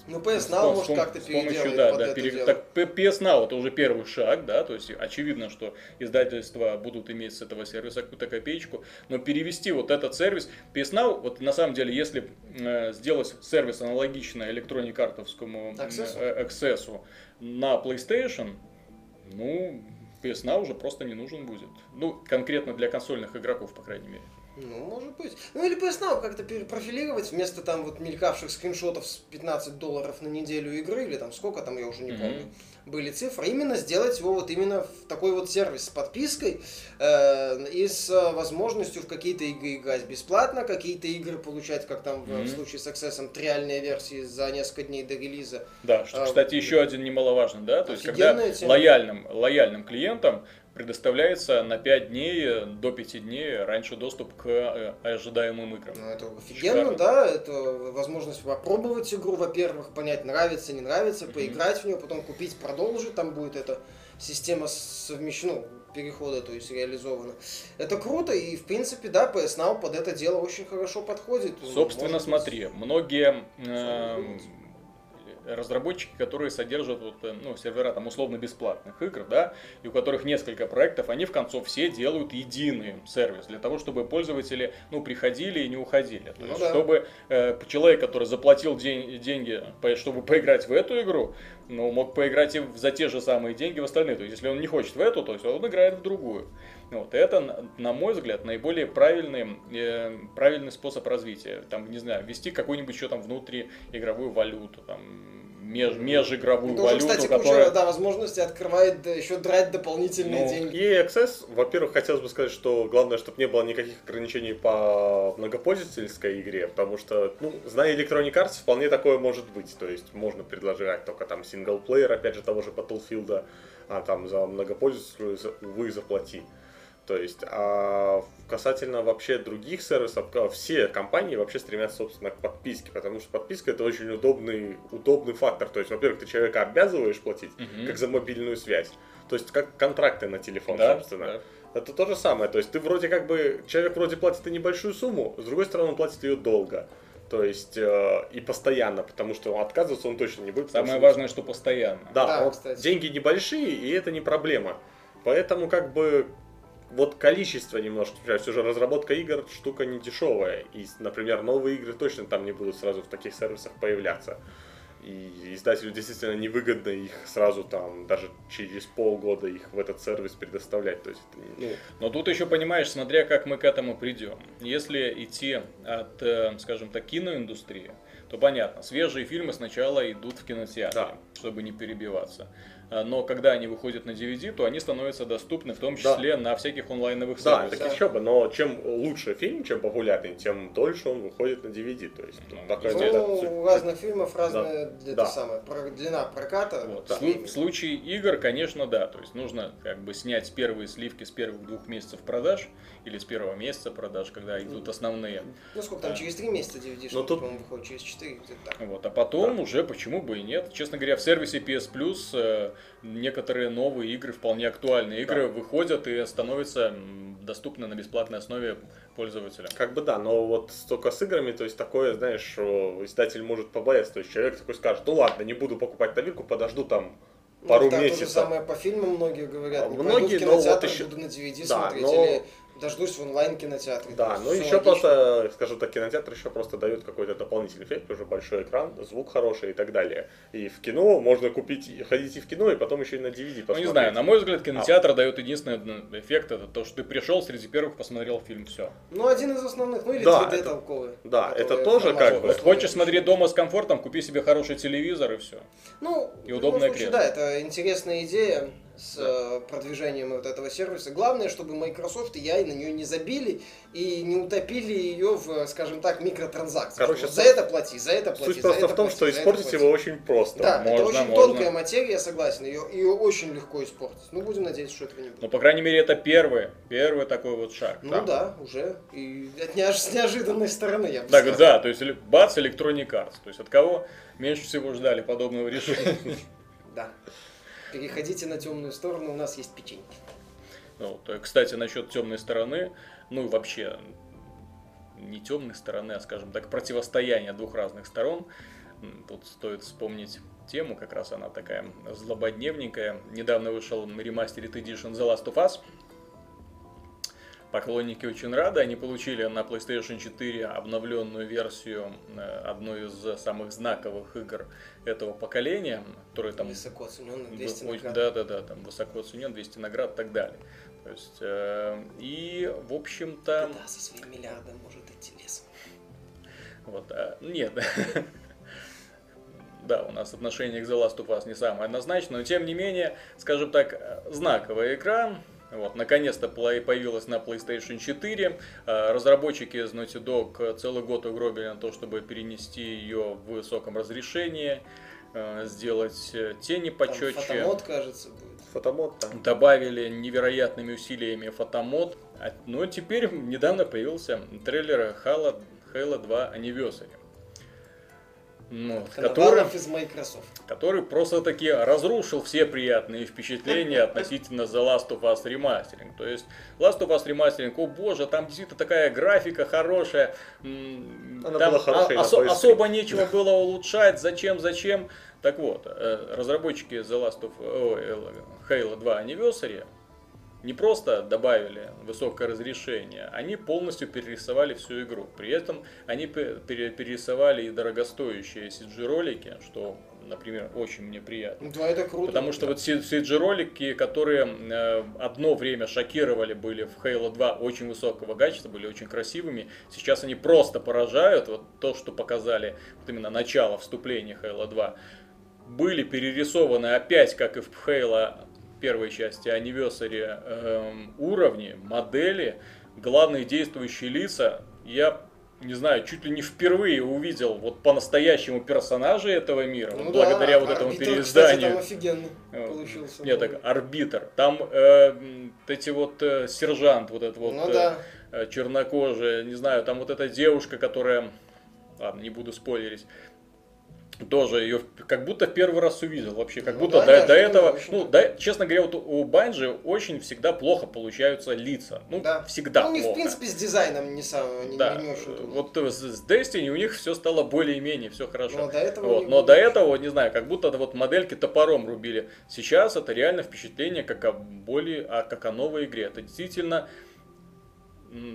Ну, PS Now, может, как-то переделает да, под да, это пере- дело. так, PS Now это уже первый шаг, да, то есть очевидно, что издательства будут иметь с этого сервиса какую-то копеечку, но перевести вот этот сервис, PS Now, вот на самом деле, если э, сделать сервис аналогично электроникартовскому Access? э, Access на PlayStation, ну, PS Now уже просто не нужен будет. Ну, конкретно для консольных игроков, по крайней мере. Ну, может быть. Ну, или PS Now как-то перепрофилировать вместо там вот мелькавших скриншотов с 15 долларов на неделю игры, или там сколько там, я уже не Мгм. помню, были цифры. Именно сделать его вот именно в такой вот сервис с подпиской э, и с э, возможностью в какие-то игры играть бесплатно, какие-то игры получать, как там в- в Мгм. случае с Access, триальные версии за несколько дней до релиза. Да, что, А, кстати, еще один немаловажный, да, то есть когда тема. лояльным, лояльным клиентам предоставляется на 5 дней, до 5 дней раньше доступ к э, ожидаемым играм. Ну, это офигенно, Шикарно. да, это возможность попробовать игру, во-первых, понять, нравится, не нравится, Мгм. поиграть в нее, потом купить, продолжить, там будет эта система совмещена, ну, перехода, то есть реализована. Это круто, и, в принципе, да, PS Now под это дело очень хорошо подходит. Собственно, может смотри, многие э, разработчики, которые содержат вот, э, ну, сервера там условно бесплатных игр, да, и у которых несколько проектов, они в конце все делают единый сервис для того, чтобы пользователи, ну, приходили и не уходили. То Ну есть, да. чтобы э, человек, который заплатил день- деньги, чтобы поиграть в эту игру, ну, мог поиграть и за те же самые деньги в остальные. То есть, если он не хочет в эту, то есть он играет в другую. Вот, это, на- мой взгляд, наиболее правильный, э, правильный способ развития. Там, не знаю, ввести какую-нибудь еще там внутриигровую валюту, там, меж, межигровую Это уже, валюту, кстати, которая... куча да, возможностей открывает да, еще драть дополнительные Ну, деньги. И Access, во-первых, хотелось бы сказать, что главное, чтобы не было никаких ограничений по многопользовательской игре, потому что, ну, зная Electronic Arts, вполне такое может быть. То есть можно предлагать только там синглплеер, опять же, того же Battlefield, а там за многопользователю, за- увы, заплати. То есть, а касательно вообще других сервисов, ка- все компании вообще стремятся, собственно, к подписке, потому что подписка это очень удобный, удобный фактор. То есть, во-первых, ты человека обязываешь платить, Мгм. как за мобильную связь. То есть, как контракты на телефон, Да, собственно. да. Это то же самое. То есть, ты вроде как бы, человек вроде платит и небольшую сумму, с другой стороны, он платит ее долго. То есть, э, и постоянно, потому что отказываться он точно не будет. Самое что- важное, что постоянно. да, Да, вот кстати. деньги небольшие, и это не проблема. Поэтому как бы вот количество немножко, все же разработка игр штука не дешевая. И, например, новые игры точно там не будут сразу в таких сервисах появляться. И издателю действительно невыгодно их сразу там, даже через полгода их в этот сервис предоставлять. То есть, это, ну, Но тут еще понимаешь, смотря как мы к этому придем. Если идти от, э, скажем так, киноиндустрии, то понятно, свежие фильмы сначала идут в кинотеатре, Да. чтобы не перебиваться. А, Но когда они выходят на DVD, то они становятся доступны в том Да. числе на всяких онлайновых да, сервисах. так еще бы, но чем лучше фильм, чем популярнее, тем дольше он выходит на DVD. То есть, Ну, такая вот, да, Ну, у разных фильмов разная для- Да. это самое, длина проката. Вот. с В случае игр, конечно, да. То есть нужно как бы снять первые сливки с первых двух месяцев продаж или с первого месяца продаж, когда идут основные. Ну сколько там, Да. через три месяца DVD, Но тут- по-моему, выходит, через четыре. Вот, а потом уже почему бы и нет. Честно говоря, в сервисе PS Plus э, некоторые новые игры, вполне актуальные игры, выходят и становятся доступны на бесплатной основе пользователям. Как бы да, но вот только с играми, то есть такое, знаешь, что издатель может побояться. То есть человек такой скажет, ну ладно, не буду покупать новинку, подожду там Ну, пару да, То же месяцев. самое по фильмам многие говорят. А Не многие, пойду в но вот кинотеатр, еще- буду на DVD Да, смотреть, но- или дождусь в онлайн кинотеатре. Да, ну еще логично. просто, скажем так, кинотеатр еще просто дает какой-то дополнительный эффект, уже большой экран, звук хороший и так далее. И в кино можно купить, и ходить и в кино, и потом еще и на DVD Ну, посмотреть. не знаю, на мой взгляд, кинотеатр дает единственный эффект, это то, что ты пришел среди первых, посмотрел фильм, все. Ну, один из основных, ну или Да, 3D это- толковый. да, это тоже как бы- Вот хочешь смотреть дома с комфортом, купи себе хороший телевизор и все. Ну, И удобное кресло. Да, это интересная идея с э, продвижением вот этого сервиса. Главное, чтобы Microsoft и я на нее не забили и не утопили ее в, скажем так, микротранзакции. Короче, вот за это плати, за это плати, Суть за просто это в том, плати, что это испортить его очень просто. Да, это Можно, очень можно. тонкая материя, я согласен. Ее, ее очень легко испортить. Ну, будем надеяться, что этого не будет. Но, по крайней мере, это первый, первый такой вот шаг. Ну Да. да, уже. И от неож- с неожиданной стороны, я бы Так, сказал. да, то есть бац, Electronic Arts. То есть от кого меньше всего ждали подобного решения. (laughs) Да. Переходите на темную сторону, у нас есть печенье. Ну, э, Кстати, насчет темной стороны, ну и вообще не темной стороны, а, скажем так, противостояния двух разных сторон. Тут стоит вспомнить тему, как раз она такая злободневненькая. Недавно вышел ремастерит Edition The Last of Us. Поклонники очень рады, они получили на PlayStation 4 обновленную версию э, одной из самых знаковых игр этого поколения, которая там Высоко оцененный, 200 очень- наград. Да, да, да, там высоко оценен, 200 наград и так далее. То есть, э, и, в общем-то, Да, со своим миллиардом может идти лесом. вот, а, нет, (laughs) да, у нас отношение к The Last of Us не самое однозначное, но тем не менее, скажем так, э, знаковый экран, вот, наконец-то появилась на PlayStation 4. Э, Разработчики из Naughty Dog целый год угробили на то, чтобы перенести ее в высоком разрешении, э, сделать э, тени Там почетче. фотомод, кажется, будет. Фотомод там. добавили невероятными усилиями фотомод. А- Но теперь недавно появился трейлер Halo, Halo 2 Anniversary. Ну, который, из Microsoft. который просто-таки разрушил все приятные впечатления (laughs) относительно The Last of Us Remastering. То есть Last of Us Remastering, о боже, там действительно такая графика хорошая. Она там была хорошая а- PS3. особо нечего (laughs) было улучшать, зачем, зачем. Так вот, э, разработчики The Last of о, Halo 2 Anniversary не просто добавили высокое разрешение, они полностью перерисовали всю игру. При этом они перерисовали и дорогостоящие CG-ролики, что, например, очень мне приятно. Да, это круто. Потому что вот CG-ролики, которые э, одно время шокировали были в Halo 2 очень высокого качества, были очень красивыми, сейчас они просто поражают. Вот то, что показали вот именно начало вступления Halo 2, были перерисованы опять, как и в Halo первой части Anniversary э, уровни, модели, главные действующие лица, я не знаю, чуть ли не впервые увидел вот по-настоящему персонажа этого мира, ну, вот да, благодаря вот этому арбитр, переизданию. Кстати, там офигенно получился. Нет, так, арбитр. Там э, эти вот э, сержант, вот этот вот ну, да. э, чернокожий, не знаю, там вот эта девушка, которая, ладно, не буду спойлерить, тоже ее как будто первый раз увидел вообще, как ну, будто да, до, до этого, ну, да, честно говоря, вот у Банжи очень всегда плохо получаются лица, ну, да. всегда Ну, у них, в принципе, с дизайном не самое, не, да. не, не Вот с, с Destiny у них все стало более-менее, все хорошо. Но до этого, вот. Но до этого, не знаю, как будто вот модельки топором рубили. Сейчас это реально впечатление как о более, а как о новой игре. Это действительно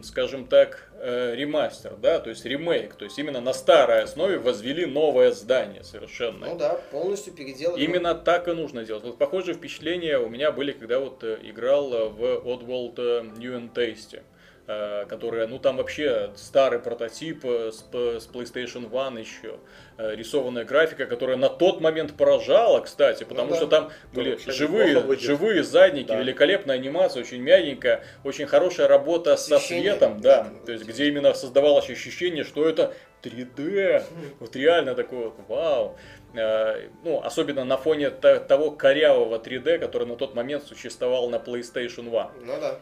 скажем так, э, ремастер, да, то есть ремейк, то есть именно на старой основе возвели новое здание совершенно. Ну да, полностью переделали. Именно так и нужно делать. Вот похожие впечатления у меня были, когда вот э, играл в Oddworld New and Tasty. Э, которая, ну там вообще старый прототип э, с, с PlayStation One еще, э, рисованная графика, которая на тот момент поражала, кстати, ну потому ну, да. что там были живые, живые задники, да. великолепная анимация, очень мягенькая, очень хорошая работа Освещение. со светом, да, то есть где именно создавалось ощущение, что это 3D, вот реально такой вот, вау. Ну, особенно на фоне того корявого 3D, который на тот момент существовал на PlayStation One. Ну да.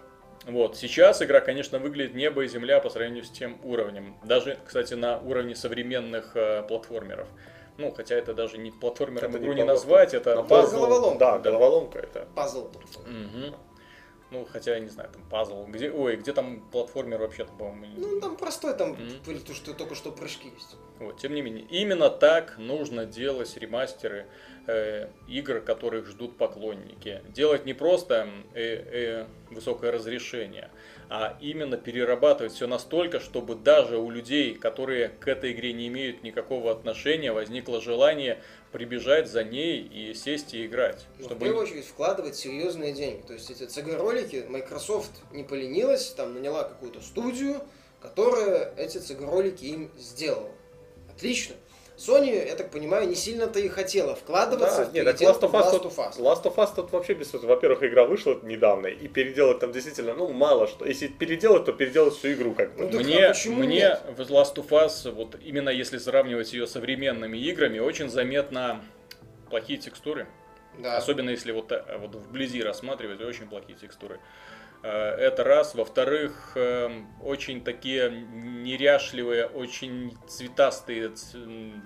Вот. Сейчас игра, конечно, выглядит небо и земля по сравнению с тем уровнем. Даже, кстати, на уровне современных э, платформеров. Ну, хотя это даже не платформером это игру не, не назвать, это пазл. Головоломка. Да, головоломка это. Пазл. Угу. Ну, хотя, я не знаю, там пазл. Где, ой, где там платформер вообще-то, по-моему? Ну, там простой, там mm-hmm. то, что только что прыжки есть. Вот, тем не менее, именно так нужно делать ремастеры игр, которых ждут поклонники. Делать не просто э, э, высокое разрешение, а именно перерабатывать все настолько, чтобы даже у людей, которые к этой игре не имеют никакого отношения, возникло желание прибежать за ней и сесть и играть. Но чтобы... В первую очередь вкладывать серьезные деньги. То есть эти CG-ролики Microsoft не поленилась, там наняла какую-то студию, которая эти CG-ролики им сделала. Отлично. Sony, я так понимаю, не сильно-то и хотела вкладываться да, в нет, Last of, Us, Last of Us. Last of Us тут вообще без Во-первых, игра вышла недавно, и переделать там действительно, ну, мало что. Если переделать, то переделать всю игру как бы. Ну, мне, а мне в Last of Us, вот именно если сравнивать ее с современными играми, очень заметно плохие текстуры. Да. Особенно если вот, э, вот вблизи рассматривать, очень плохие текстуры. Э, это раз. Во-вторых, эм, очень такие неряшливые, очень цветастые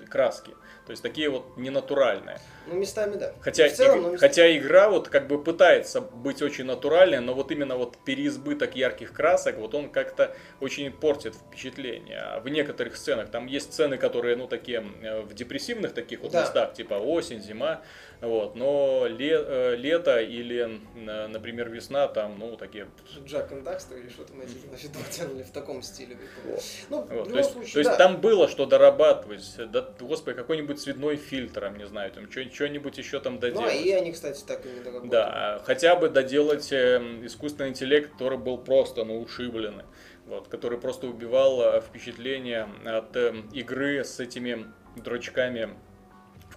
краски. То есть такие вот ненатуральные. Ну, местами, да. Хотя, целом, и, местами. хотя игра вот как бы пытается быть очень натуральной, но вот именно вот переизбыток ярких красок, вот он как-то очень портит впечатление. А в некоторых сценах, там есть сцены, которые, ну, такие э, в депрессивных таких вот да. местах, типа осень, зима, вот, но ле, э, лето или, например, весна, там, ну, такие... Джак и Дакстер или что-то на тянули в таком стиле. Ну, вот, то есть, случае, то есть да. там было что дорабатывать. Да, господи, какой-нибудь цветной фильтр, не знаю, там что-нибудь еще там доделать. Ну, а и они, кстати, так и не доработали. Да, хотя бы доделать э, искусственный интеллект, который был просто, ну, ушибленный. Вот, который просто убивал э, впечатление от э, игры с этими дрочками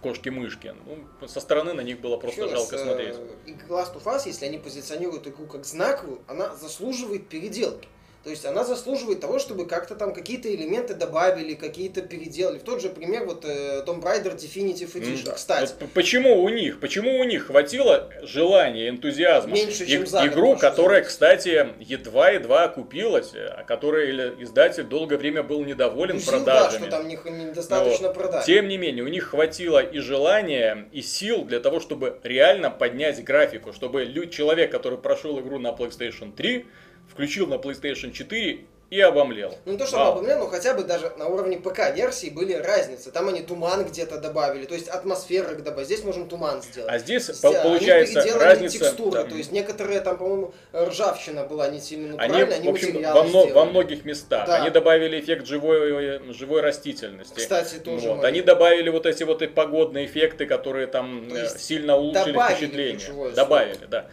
кошки-мышки. Ну, со стороны на них было просто Еще жалко раз, смотреть. И Last of Us, если они позиционируют игру как знаковую, она заслуживает переделки. То есть она заслуживает того, чтобы как-то там какие-то элементы добавили, какие-то переделали. В тот же пример вот э, Tomb Raider Definitive Edition, да. кстати. Вот почему у них, почему у них хватило желания, энтузиазма? Меньше, чем за Игру, которая, кстати, едва-едва окупилась, а которой издатель долгое время был недоволен ну, продажами. Да, что там недостаточно вот. продать. Тем не менее, у них хватило и желания, и сил для того, чтобы реально поднять графику, чтобы человек, который прошел игру на PlayStation 3, включил на PlayStation 4 и обомлел. Ну, не то, что Вау. обомлел, но хотя бы даже на уровне ПК-версии были разницы. Там они туман где-то добавили, то есть атмосферы добавили. Здесь можем туман сделать. А здесь они получается переделали разница. текстуры, да. то есть некоторые там, по-моему, ржавчина была не сильно Они, натуральная, они, в общем, во, мно- во многих местах. Да. Они добавили эффект живой, живой растительности. Кстати, тоже Вот. Они добавили вот эти вот и погодные эффекты, которые там э, сильно улучшили впечатление. Добавили, да.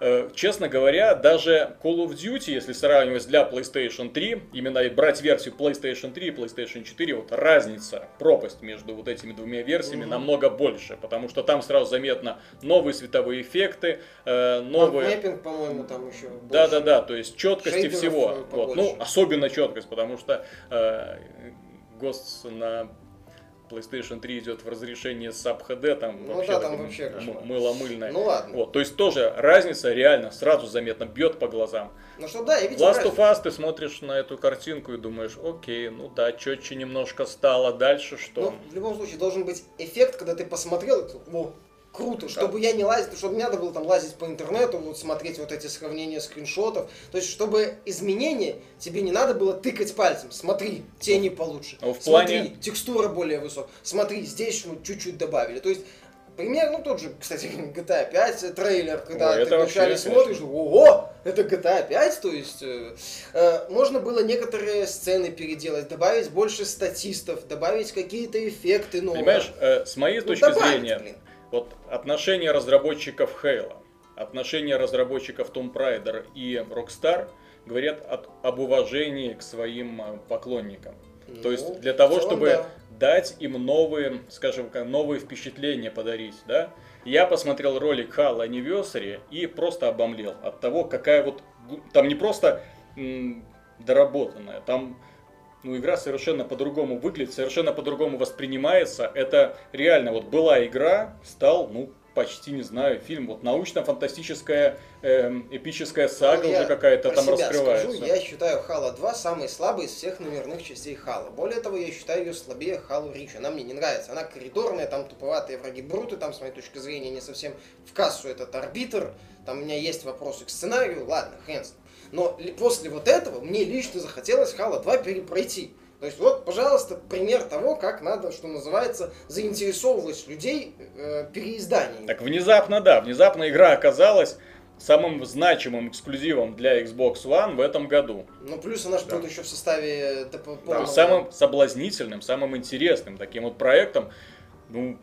Э, Честно говоря, даже Call of Duty, если сравнивать для PlayStation 3, именно брать версию PlayStation 3 и PlayStation 4, вот разница, пропасть между вот этими двумя версиями Мгм. намного больше, потому что там сразу заметно новые световые эффекты, э, новые... Мэппинг, по-моему, там еще больше. да, да, то есть четкости Шейдеров, всего. э, Вот. Ну, особенно четкость, потому что э, Ghost на PlayStation 3 идет в разрешении Sub HD, там Ну вообще, да, там вообще мыло-мыльное. Ну ладно. Вот, то есть тоже разница реально сразу заметно бьет по глазам. Ну что, да, я видел Last of. Us, ты смотришь на эту картинку и думаешь, окей, ну да, четче немножко стало, дальше что? Ну, в любом случае, должен быть эффект, когда ты посмотрел, и о, круто, чтобы я не лазил, чтобы не надо было там лазить по интернету, вот смотреть вот эти сравнения скриншотов. То есть, чтобы изменения тебе не надо было тыкать пальцем. Смотри, тени получше. Ну, в Смотри, плане- текстура более высокая. Смотри, здесь мы чуть-чуть добавили. То есть, Пример, ну тот же, кстати, (laughs) GTA 5 трейлер, когда Ой, ты вначале смотришь, ого, это GTA 5, то есть э, э, можно было некоторые сцены переделать, добавить больше статистов, добавить какие-то эффекты новые. Понимаешь, э, с моей Ну, точки добавить, зрения, блин. Вот отношение разработчиков Halo, отношение разработчиков Tomb Raider и Rockstar говорят от- об уважении к своим э, поклонникам. То Ну, есть для того, целом, чтобы да. дать им новые, скажем, новые впечатления подарить, да? Я посмотрел ролик Halo Anniversary и просто обомлел от того, какая вот там не просто доработанная, там ну, игра совершенно по-другому выглядит, совершенно по-другому воспринимается. Это реально вот была игра, стал, ну, почти, не знаю, фильм, вот научно-фантастическая эм, эпическая сага Ну, уже какая-то там раскрывается. Скажу, я считаю Хала 2 самой слабой из всех номерных частей Хала. Более того, я считаю ее слабее Халу Рич. Она мне не нравится. Она коридорная, там туповатые враги Бруты, там, с моей точки зрения, не совсем в кассу этот арбитр. Там у меня есть вопросы к сценарию, ладно, хрен. Но после вот этого мне лично захотелось Хала 2 перепройти. То есть вот, пожалуйста, пример того, как надо, что называется, заинтересовывать людей э, переизданиями. Так внезапно, да, внезапно игра оказалась самым значимым эксклюзивом для Xbox One в этом году. Ну, плюс она же Да. будет еще в составе То полного- есть самым соблазнительным, самым интересным таким вот проектом, ну,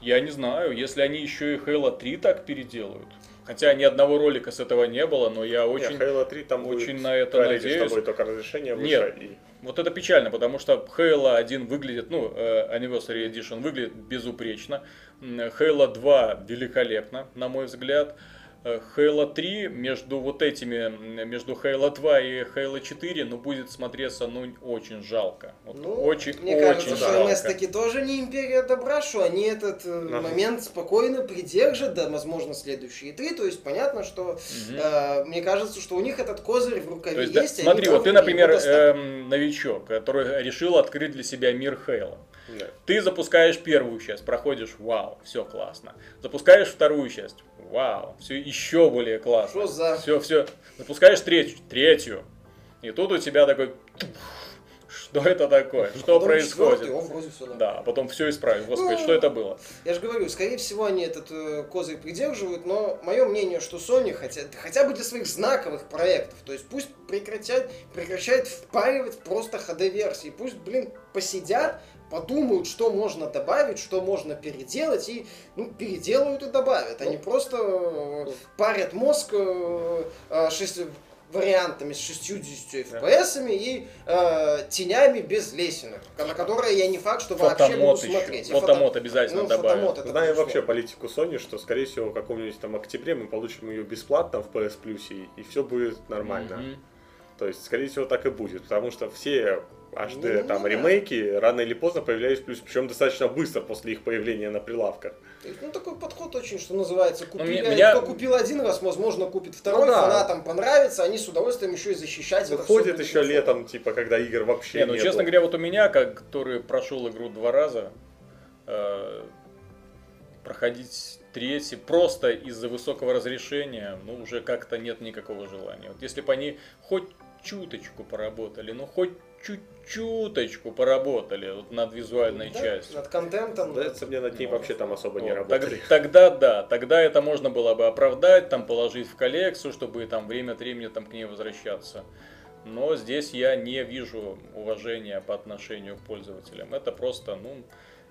я не знаю, если они еще и Halo 3 так переделают. Хотя ни одного ролика с этого не было, но я очень... Нет, Halo 3 там очень на это надеюсь. будет только разрешение выше. Нет. И... Вот это печально, потому что Halo 1 выглядит, ну, э, Anniversary Edition выглядит безупречно. Halo 2 великолепно, на мой взгляд. Э, Halo 3 между вот этими, между Halo 2 и Halo 4, ну, будет смотреться, ну, очень жалко. Вот Ну, очень, мне очень кажется, что жалко. МС таки тоже не империя добра, что они этот э, Ага. момент спокойно придержат, да, возможно, следующие три. То есть понятно, что Мгм. э, мне кажется, что у них этот козырь в рукаве То есть, да, есть. смотри, вот ты, например, эм, новичок, который решил открыть для себя мир Хейла. Да. Ты запускаешь первую часть, проходишь, вау, все классно. Запускаешь вторую часть, вау, все еще более классно. Что за- Все, все. Запускаешь третью, третью. И тут у тебя такой, что это такое, что Потом происходит. четвертый, о, вроде нормально. Да, потом все исправить. Господи, Ну, что это было? Я же говорю, скорее всего, они этот э, козырь придерживают, но мое мнение, что Sony хотя, хотя бы для своих знаковых проектов, то есть пусть прекратят, прекращают впаривать просто HD-версии, пусть, блин, посидят, подумают, что можно добавить, что можно переделать, и, ну, переделают и добавят. Они просто э, парят мозг э, э, шесть- вариантами с 60 FPS и э, тенями без лесенок, на которые я не факт, что вообще буду Фотомод смотреть. И фото- Фотомод обязательно ну, добавят. фотомод пришло. вообще политику Sony, что, скорее всего, в каком-нибудь там октябре мы получим ее бесплатно в PS Plus, и, и все будет нормально. Мгм. То есть, скорее всего, так и будет, потому что все HD Ну, там да. ремейки рано или поздно появлялись плюс, причем достаточно быстро после их появления на прилавках. То есть, ну, такой подход очень, что называется, купили, меня- меня- кто купил один раз, возможно, купит второй, Ну да. фанатам понравится, они с удовольствием еще и защищать Выходит еще форуме. летом, типа, когда игр вообще Не, ну нету. честно говоря, вот у меня, как, который прошел игру два раза, э, проходить третий просто из-за высокого разрешения, ну уже как-то нет никакого желания. Вот если бы они хоть чуточку поработали, ну хоть чуть-чуточку поработали вот над визуальной Да, частью. Над контентом. Сдается мне над ним Вот. вообще там особо не Вот, работали. тог- Тогда да, тогда это можно было бы оправдать, там положить в коллекцию, чтобы там время от времени там к ней возвращаться. Но здесь я не вижу уважения по отношению к пользователям. Это просто, ну,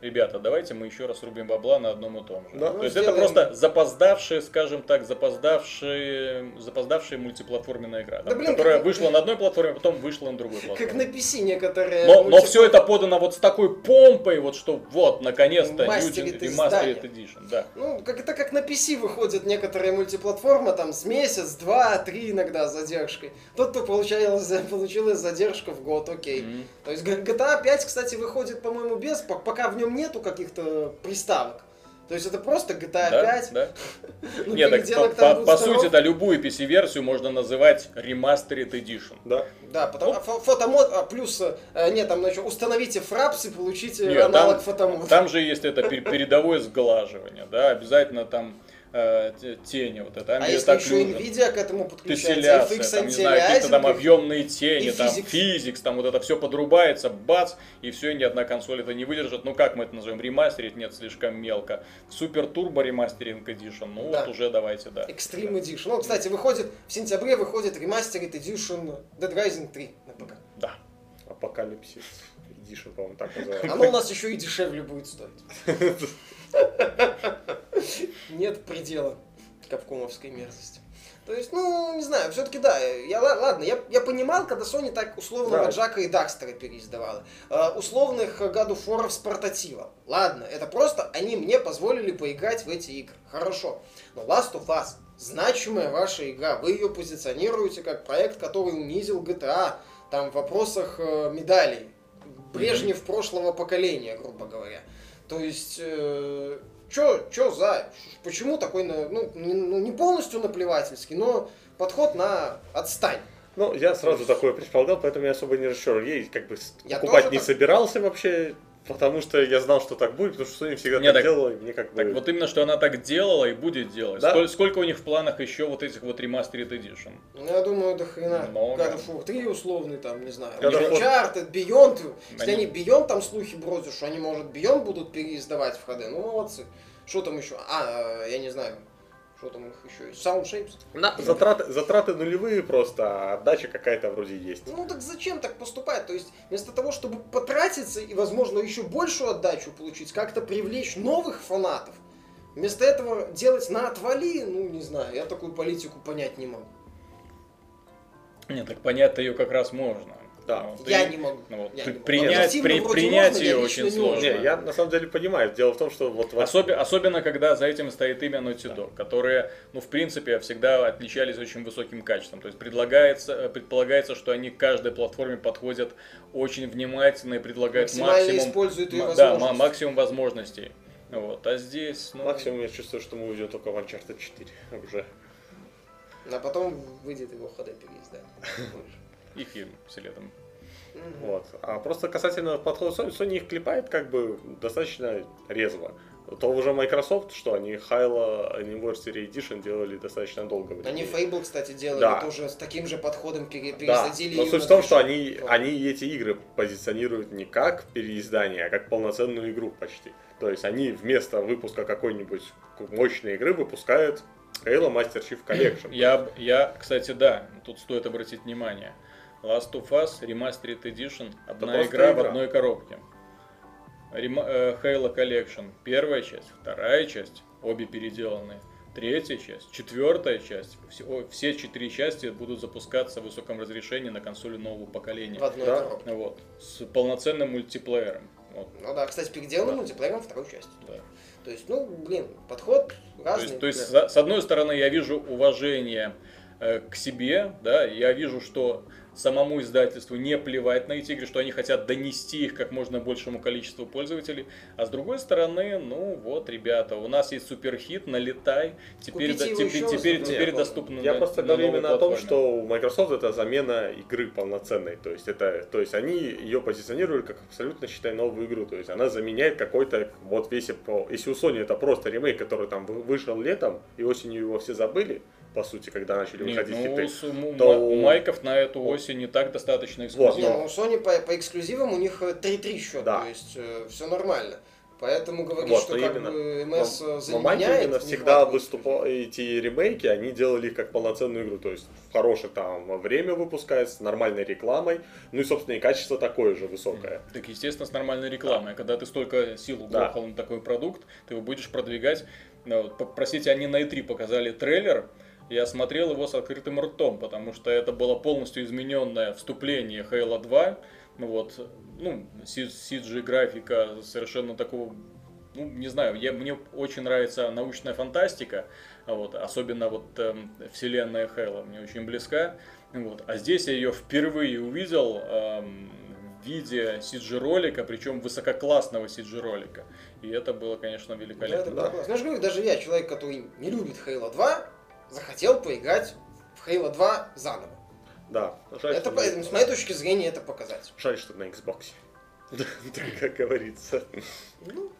ребята, давайте мы еще раз рубим бабла на одном и том же. Да. То Ну, есть это сделаем. просто запоздавшая, скажем так, запоздавшая, запоздавшая мультиплатформенная игра, Да, там, блин, которая как- вышла на одной платформе, а потом вышла на другой Как платформе. на PC некоторые... Но, но мультиплат- все это подано вот с такой помпой, вот что вот, наконец-то. Remastered Edition, да. Ну, как это как на PC выходят некоторые мультиплатформы, там с месяц, два, три иногда с задержкой. Получалось, (laughs) получилась задержка в год, окей. Мгм. То есть GTA 5, кстати, выходит, по-моему, без, по- пока в нем нету каких-то приставок. То есть это просто GTA Да, 5. да. (laughs) ну, Нет, так по, по- по сути, это любую PC-версию можно называть Remastered Edition. Да. Да, потому а, фо- фотомод, а, плюс, э, нет, там, значит, установите фрапс и получите Нет, аналог там, фотомода. там же есть это пер- передовое сглаживание, да, обязательно там э, те- тени вот это. а если еще. Nvidia к этому подключается, FX там, не знаю, какие-то там объемные тени, и там физикс. там вот это все подрубается, бац, и все, ни одна консоль это не выдержит. Ну как мы это назовем? Ремастерить? Нет, слишком мелко. Супер Турбо Ремастеринг Edition, ну Да. вот уже давайте, да. Extreme Edition. Ну, кстати, выходит, в сентябре выходит Remastered Edition Dead Rising 3 на ПК. Да. Апокалипсис. Edition, по-моему, так называется. Оно у нас еще и дешевле будет стоить. (laughs) Нет предела капкомовской мерзости. То есть, ну, не знаю, все-таки да, я, ла- ладно, я, я понимал, когда Sony так условного Да. Джака и Дакстера переиздавала. Э, условных War с портатива. Ладно, это просто они мне позволили поиграть в эти игры. Хорошо. Но Last of Us, значимая ваша игра, вы ее позиционируете как проект, который унизил GTA, там в вопросах э, медалей. Брежнев прошлого поколения, грубо говоря. То есть, э, чё, чё за, почему такой, ну, не, ну, не полностью наплевательский, но подход на отстань. Ну, я сразу такое предполагал, поэтому я особо не расчерил. Я как бы Я покупать не так. собирался вообще, потому что я знал, что так будет, потому что Sony всегда Не, так так- делала, и мне как бы... Так вот именно, что она так делала и будет делать. Да. Сколь- Сколько, у них в планах еще вот этих вот Remastered Edition? Ну, я думаю, до хрена. Много. God of War 3 условный, там, не знаю. God of War. Uncharted, Beyond. Если Они- они Beyond там слухи бросят, что они, может, Beyond будут переиздавать в HD, ну, молодцы. Что там еще? А, э, я не знаю. Что там их еще есть? Sound Shapes? Да, затраты, затраты нулевые просто, а отдача какая-то вроде есть. Ну так зачем так поступать? То есть вместо того, чтобы потратиться и, возможно, еще большую отдачу получить, как-то привлечь новых фанатов, вместо этого делать на отвали, ну не знаю, я такую политику понять не могу. Нет, так понять-то ее как раз можно. Да. Вот, Я и- не могу. ну вот, Я при- не могу. принять, Объективно при- принять можно, ее очень не могу. сложно. Не, я на самом деле понимаю. Дело в том, что вот... Особи- особенно, когда за этим стоит имя Naughty Dog, которые, ну, в принципе, всегда отличались очень высоким качеством. То есть предлагается, э, предполагается, что они к каждой платформе подходят очень внимательно и предлагают максимум, используют ее да, максимум возможностей. Вот. А здесь, ну, Максимум я чувствую, что мы уйдем только в Uncharted 4 уже. А потом выйдет его HD переиздать. (laughs) и фильм следом. Мгм. Вот. А просто касательно подхода Sony, Sony их клепает как бы достаточно резво. То уже Microsoft, что они Halo Anniversary Edition делали достаточно долго. времени. Они Fable, кстати, делали Да. тоже с таким же подходом, пере- Да, пересадили но суть в том, что они, Вот. они эти игры позиционируют не как переиздание, а как полноценную игру почти. То есть они вместо выпуска какой-нибудь мощной игры выпускают Halo Master Chief Collection. Я, я, кстати, да, тут стоит обратить внимание. Last of Us Remastered Edition одна просто игра, в игра. одной коробке. Рема- э, Halo Collection первая часть, вторая часть, обе переделанные. Третья часть, четвертая часть, все, все четыре части будут запускаться в высоком разрешении на консоли нового поколения. В одной Да. коробке. Вот, с полноценным мультиплеером. Вот, Ну да, кстати, переделанным Да. мультиплеером второй части. да. То есть, ну, блин, подход То разный. есть, то есть Да. с, с одной стороны, я вижу уважение к себе, да, я вижу, что самому издательству не плевать на эти игры, что они хотят донести их как можно большему количеству пользователей, а с другой стороны, ну вот, ребята, у нас есть суперхит, налетай, теперь, его теперь, теперь, теперь платформе. доступно Я на- просто говорю именно о том, платформе. что у Microsoft это замена игры полноценной. То есть, это, то есть они ее позиционируют как абсолютно, считай, новую игру. То есть она заменяет какой-то, вот весь, по- если у Sony это просто ремейк, который там вы- вышел летом, и осенью его все забыли, по сути, когда начали Нет, выходить ну, хиты. с- у, то у Майков на эту осень не так достаточно Вот, эксклюзивов. Не, ну, у Sony по, по эксклюзивам у них э, 3-3 счет, Да. то есть все нормально. Поэтому говорить, Вот, что но как именно. бы МС Но- э, Но Майки заменяет именно всегда выступали, эти ремейки, они делали их как полноценную игру, то есть в хорошее там время выпускается, с нормальной рекламой, ну и, собственно, и качество такое же высокое. Так, естественно, с нормальной рекламой. Когда ты столько сил Да. угрохал на такой продукт, ты его будешь продвигать. Ну, вот, Простите, они на E3 показали трейлер, я смотрел его с открытым ртом, потому что это было полностью измененное вступление Halo 2. Ну вот, ну, CG-графика совершенно такого, ну, не знаю, я, мне очень нравится научная фантастика, а вот, особенно вот эм, вселенная Halo мне очень близка. Вот. А здесь я ее впервые увидел эм, в виде CG-ролика, причем высококлассного CG-ролика. И это было, конечно, Да, это великолепно. было классно. Ну, говорю, даже я, человек, который не любит Halo 2, захотел поиграть в Halo 2 заново. Да, жаль, это, что, поэтому, с моей точки зрения, это показатель. жаль, что на Xbox. (laughs) Как говорится. Ну,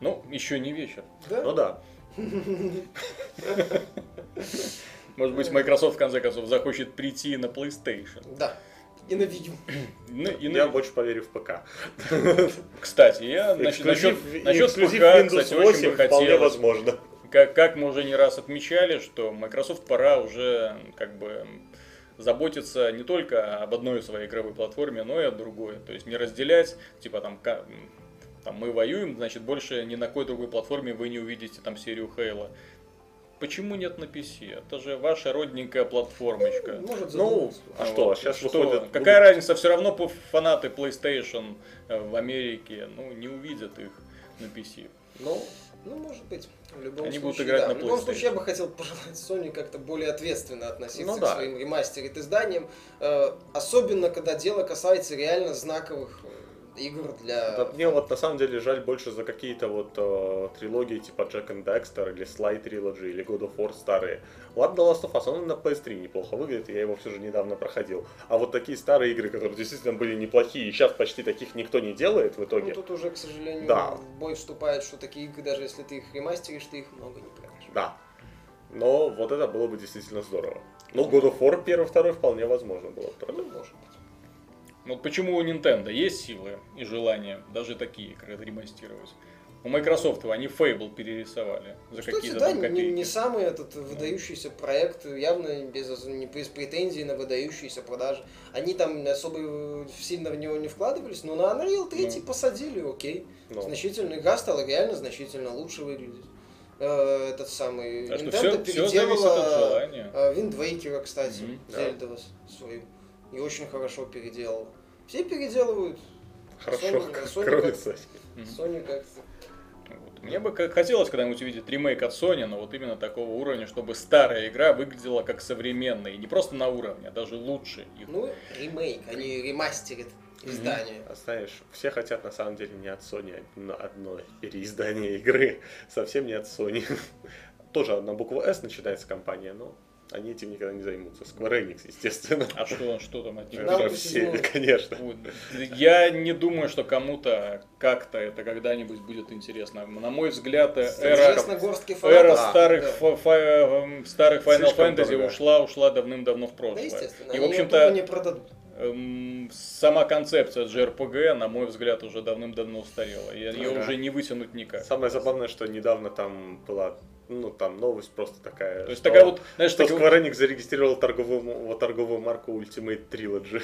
Ну, еще не вечер. да. Ну да. Может быть, Microsoft в конце концов захочет прийти на PlayStation. Да. И на видео. Ну, и на- Я больше поверю в ПК. Кстати, я насчет, насчет, Эксклюзив насчет ПК, Windows кстати, очень 8 бы вполне хотелось. возможно. Как, как мы уже не раз отмечали, что Microsoft пора уже как бы заботиться не только об одной своей игровой платформе, но и о другой. То есть не разделять, типа там, там мы воюем, значит больше ни на какой другой платформе вы не увидите там серию Halo. Почему нет на PC? Это же ваша родненькая платформочка. Может Ну, а что, вот, сейчас что? выходят... Какая разница? Все равно по- фанаты PlayStation э, в Америке ну, не увидят их на PC. Ну, ну, может быть. В любом Они случае, будут играть да. на В любом PlayStation. случае, я бы хотел пожелать Sony как-то более ответственно относиться Ну к да. своим ремастерит изданиям. Э, особенно, когда дело касается реально знаковых э, игр для... Да, мне вот на самом деле жаль больше за какие-то вот э, трилогии типа Jack and Dexter или Sly Trilogy или God of War старые. Ладно, Last of Us, он на PS3 неплохо выглядит, я его все же недавно проходил. А вот такие старые игры, которые действительно были неплохие, и сейчас почти таких никто не делает в Ну, итоге. тут уже, к сожалению, Да. в бой вступает, что такие игры, даже если ты их ремастеришь, ты их много не продашь. Да. Но вот это было бы действительно здорово. Ну, God of War первый, второй вполне возможно было бы Ну, может быть. Вот почему у Nintendo есть силы и желание даже такие игры ремастировать. У Microsoft они Fable перерисовали за какие-то да, там не, копейки. не самый этот выдающийся проект, явно без, не без претензий на выдающиеся продажи. Они там особо э, сильно в него не вкладывались, но на Unreal 3 Ну. посадили, окей. Ну, Значительно, игра стала реально значительно лучше выглядеть. Э, Этот самый Так что Nintendo все, зависит от переделала желания. э, Wind Waker, кстати, Мгм, да. Зельда свою. И очень хорошо переделала. Все переделывают. хорошо, Sony- как Sony кроме как- Саськи. Мгм. Sony как-то. Вот. Мне бы хотелось когда-нибудь увидеть ремейк от Sony, но вот именно такого уровня, чтобы старая игра выглядела как современная. И не просто на уровне, а даже лучше их. Ну, ремейк, они ремастерят издание. А знаешь, все хотят на самом деле не от Sony, а одно переиздание игры. Совсем не от Sony. (laughs) Тоже на букву S начинается компания, но они этим никогда не займутся. Square Enix, естественно. А что, что там от них? Это все, конечно. Я не думаю, что кому-то как-то это когда-нибудь будет интересно. На мой взгляд, эра, горстки эра фанатов, старых, да. фа- фа- эм, старых Final Слишком Fantasy дорого. ушла, ушла давным-давно в Да, прошлое. естественно, И, в общем-то, не продадут. Эм, сама концепция JRPG, на мой взгляд, уже давным-давно устарела. И Ее Ага. уже не вытянуть никак. Самое забавное, что недавно там была, ну, там новость просто такая. То есть что- такая вот, знаешь, что такая Square Enix зарегистрировал торговую, торговую марку Ultimate Trilogy.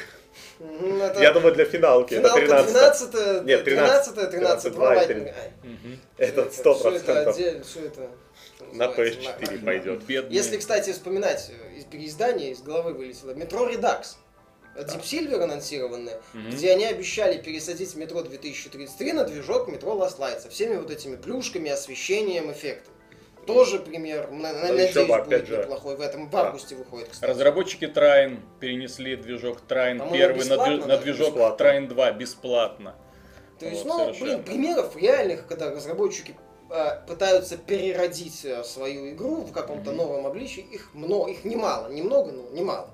Мгм, это Я думаю, для финалки. Это финалка 13 12 Нет, 13, 13 13 2 13, Lightning. Ай, Мгм. Это это отдельно, всё это на называется, PS4 на- пойдет. Бедные. Если, кстати, вспоминать из переиздания, из головы вылетело, Метро Redux. Deep Silver анонсированное, Мгм. где они обещали пересадить метро 2033 на движок метро Last Light со всеми вот этими плюшками, освещением, эффектом. Тоже пример, на- на- надеюсь, еще бы, будет опять же. неплохой. В этом в Да. августе выходит, кстати. Разработчики Trine перенесли движок По-моему, первый на, да? на движок Бесплатно. Trine 2 бесплатно. То есть, Вот, ну, совершенно. блин, примеров реальных, когда разработчики э, пытаются переродить э, свою игру в каком-то Мгм. новом обличии, их много, их немало, немного, но немало.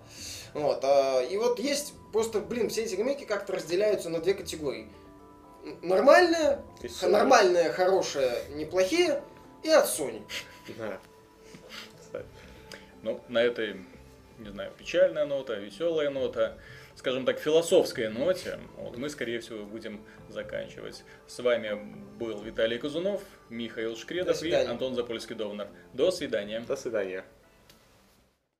Вот, а, и вот есть просто, блин, все эти ремейки как-то разделяются на две категории. Нормальные, х- нормальные, хорошие, неплохие, и от Sony. Да. Кстати. Ну, на этой, не знаю, печальная нота, веселая нота, скажем так, философской ноте, вот, мы, скорее всего, будем заканчивать. С вами был Виталий Казунов, Михаил Шкредов До и. Антон Запольский-Довнер. До свидания. До свидания.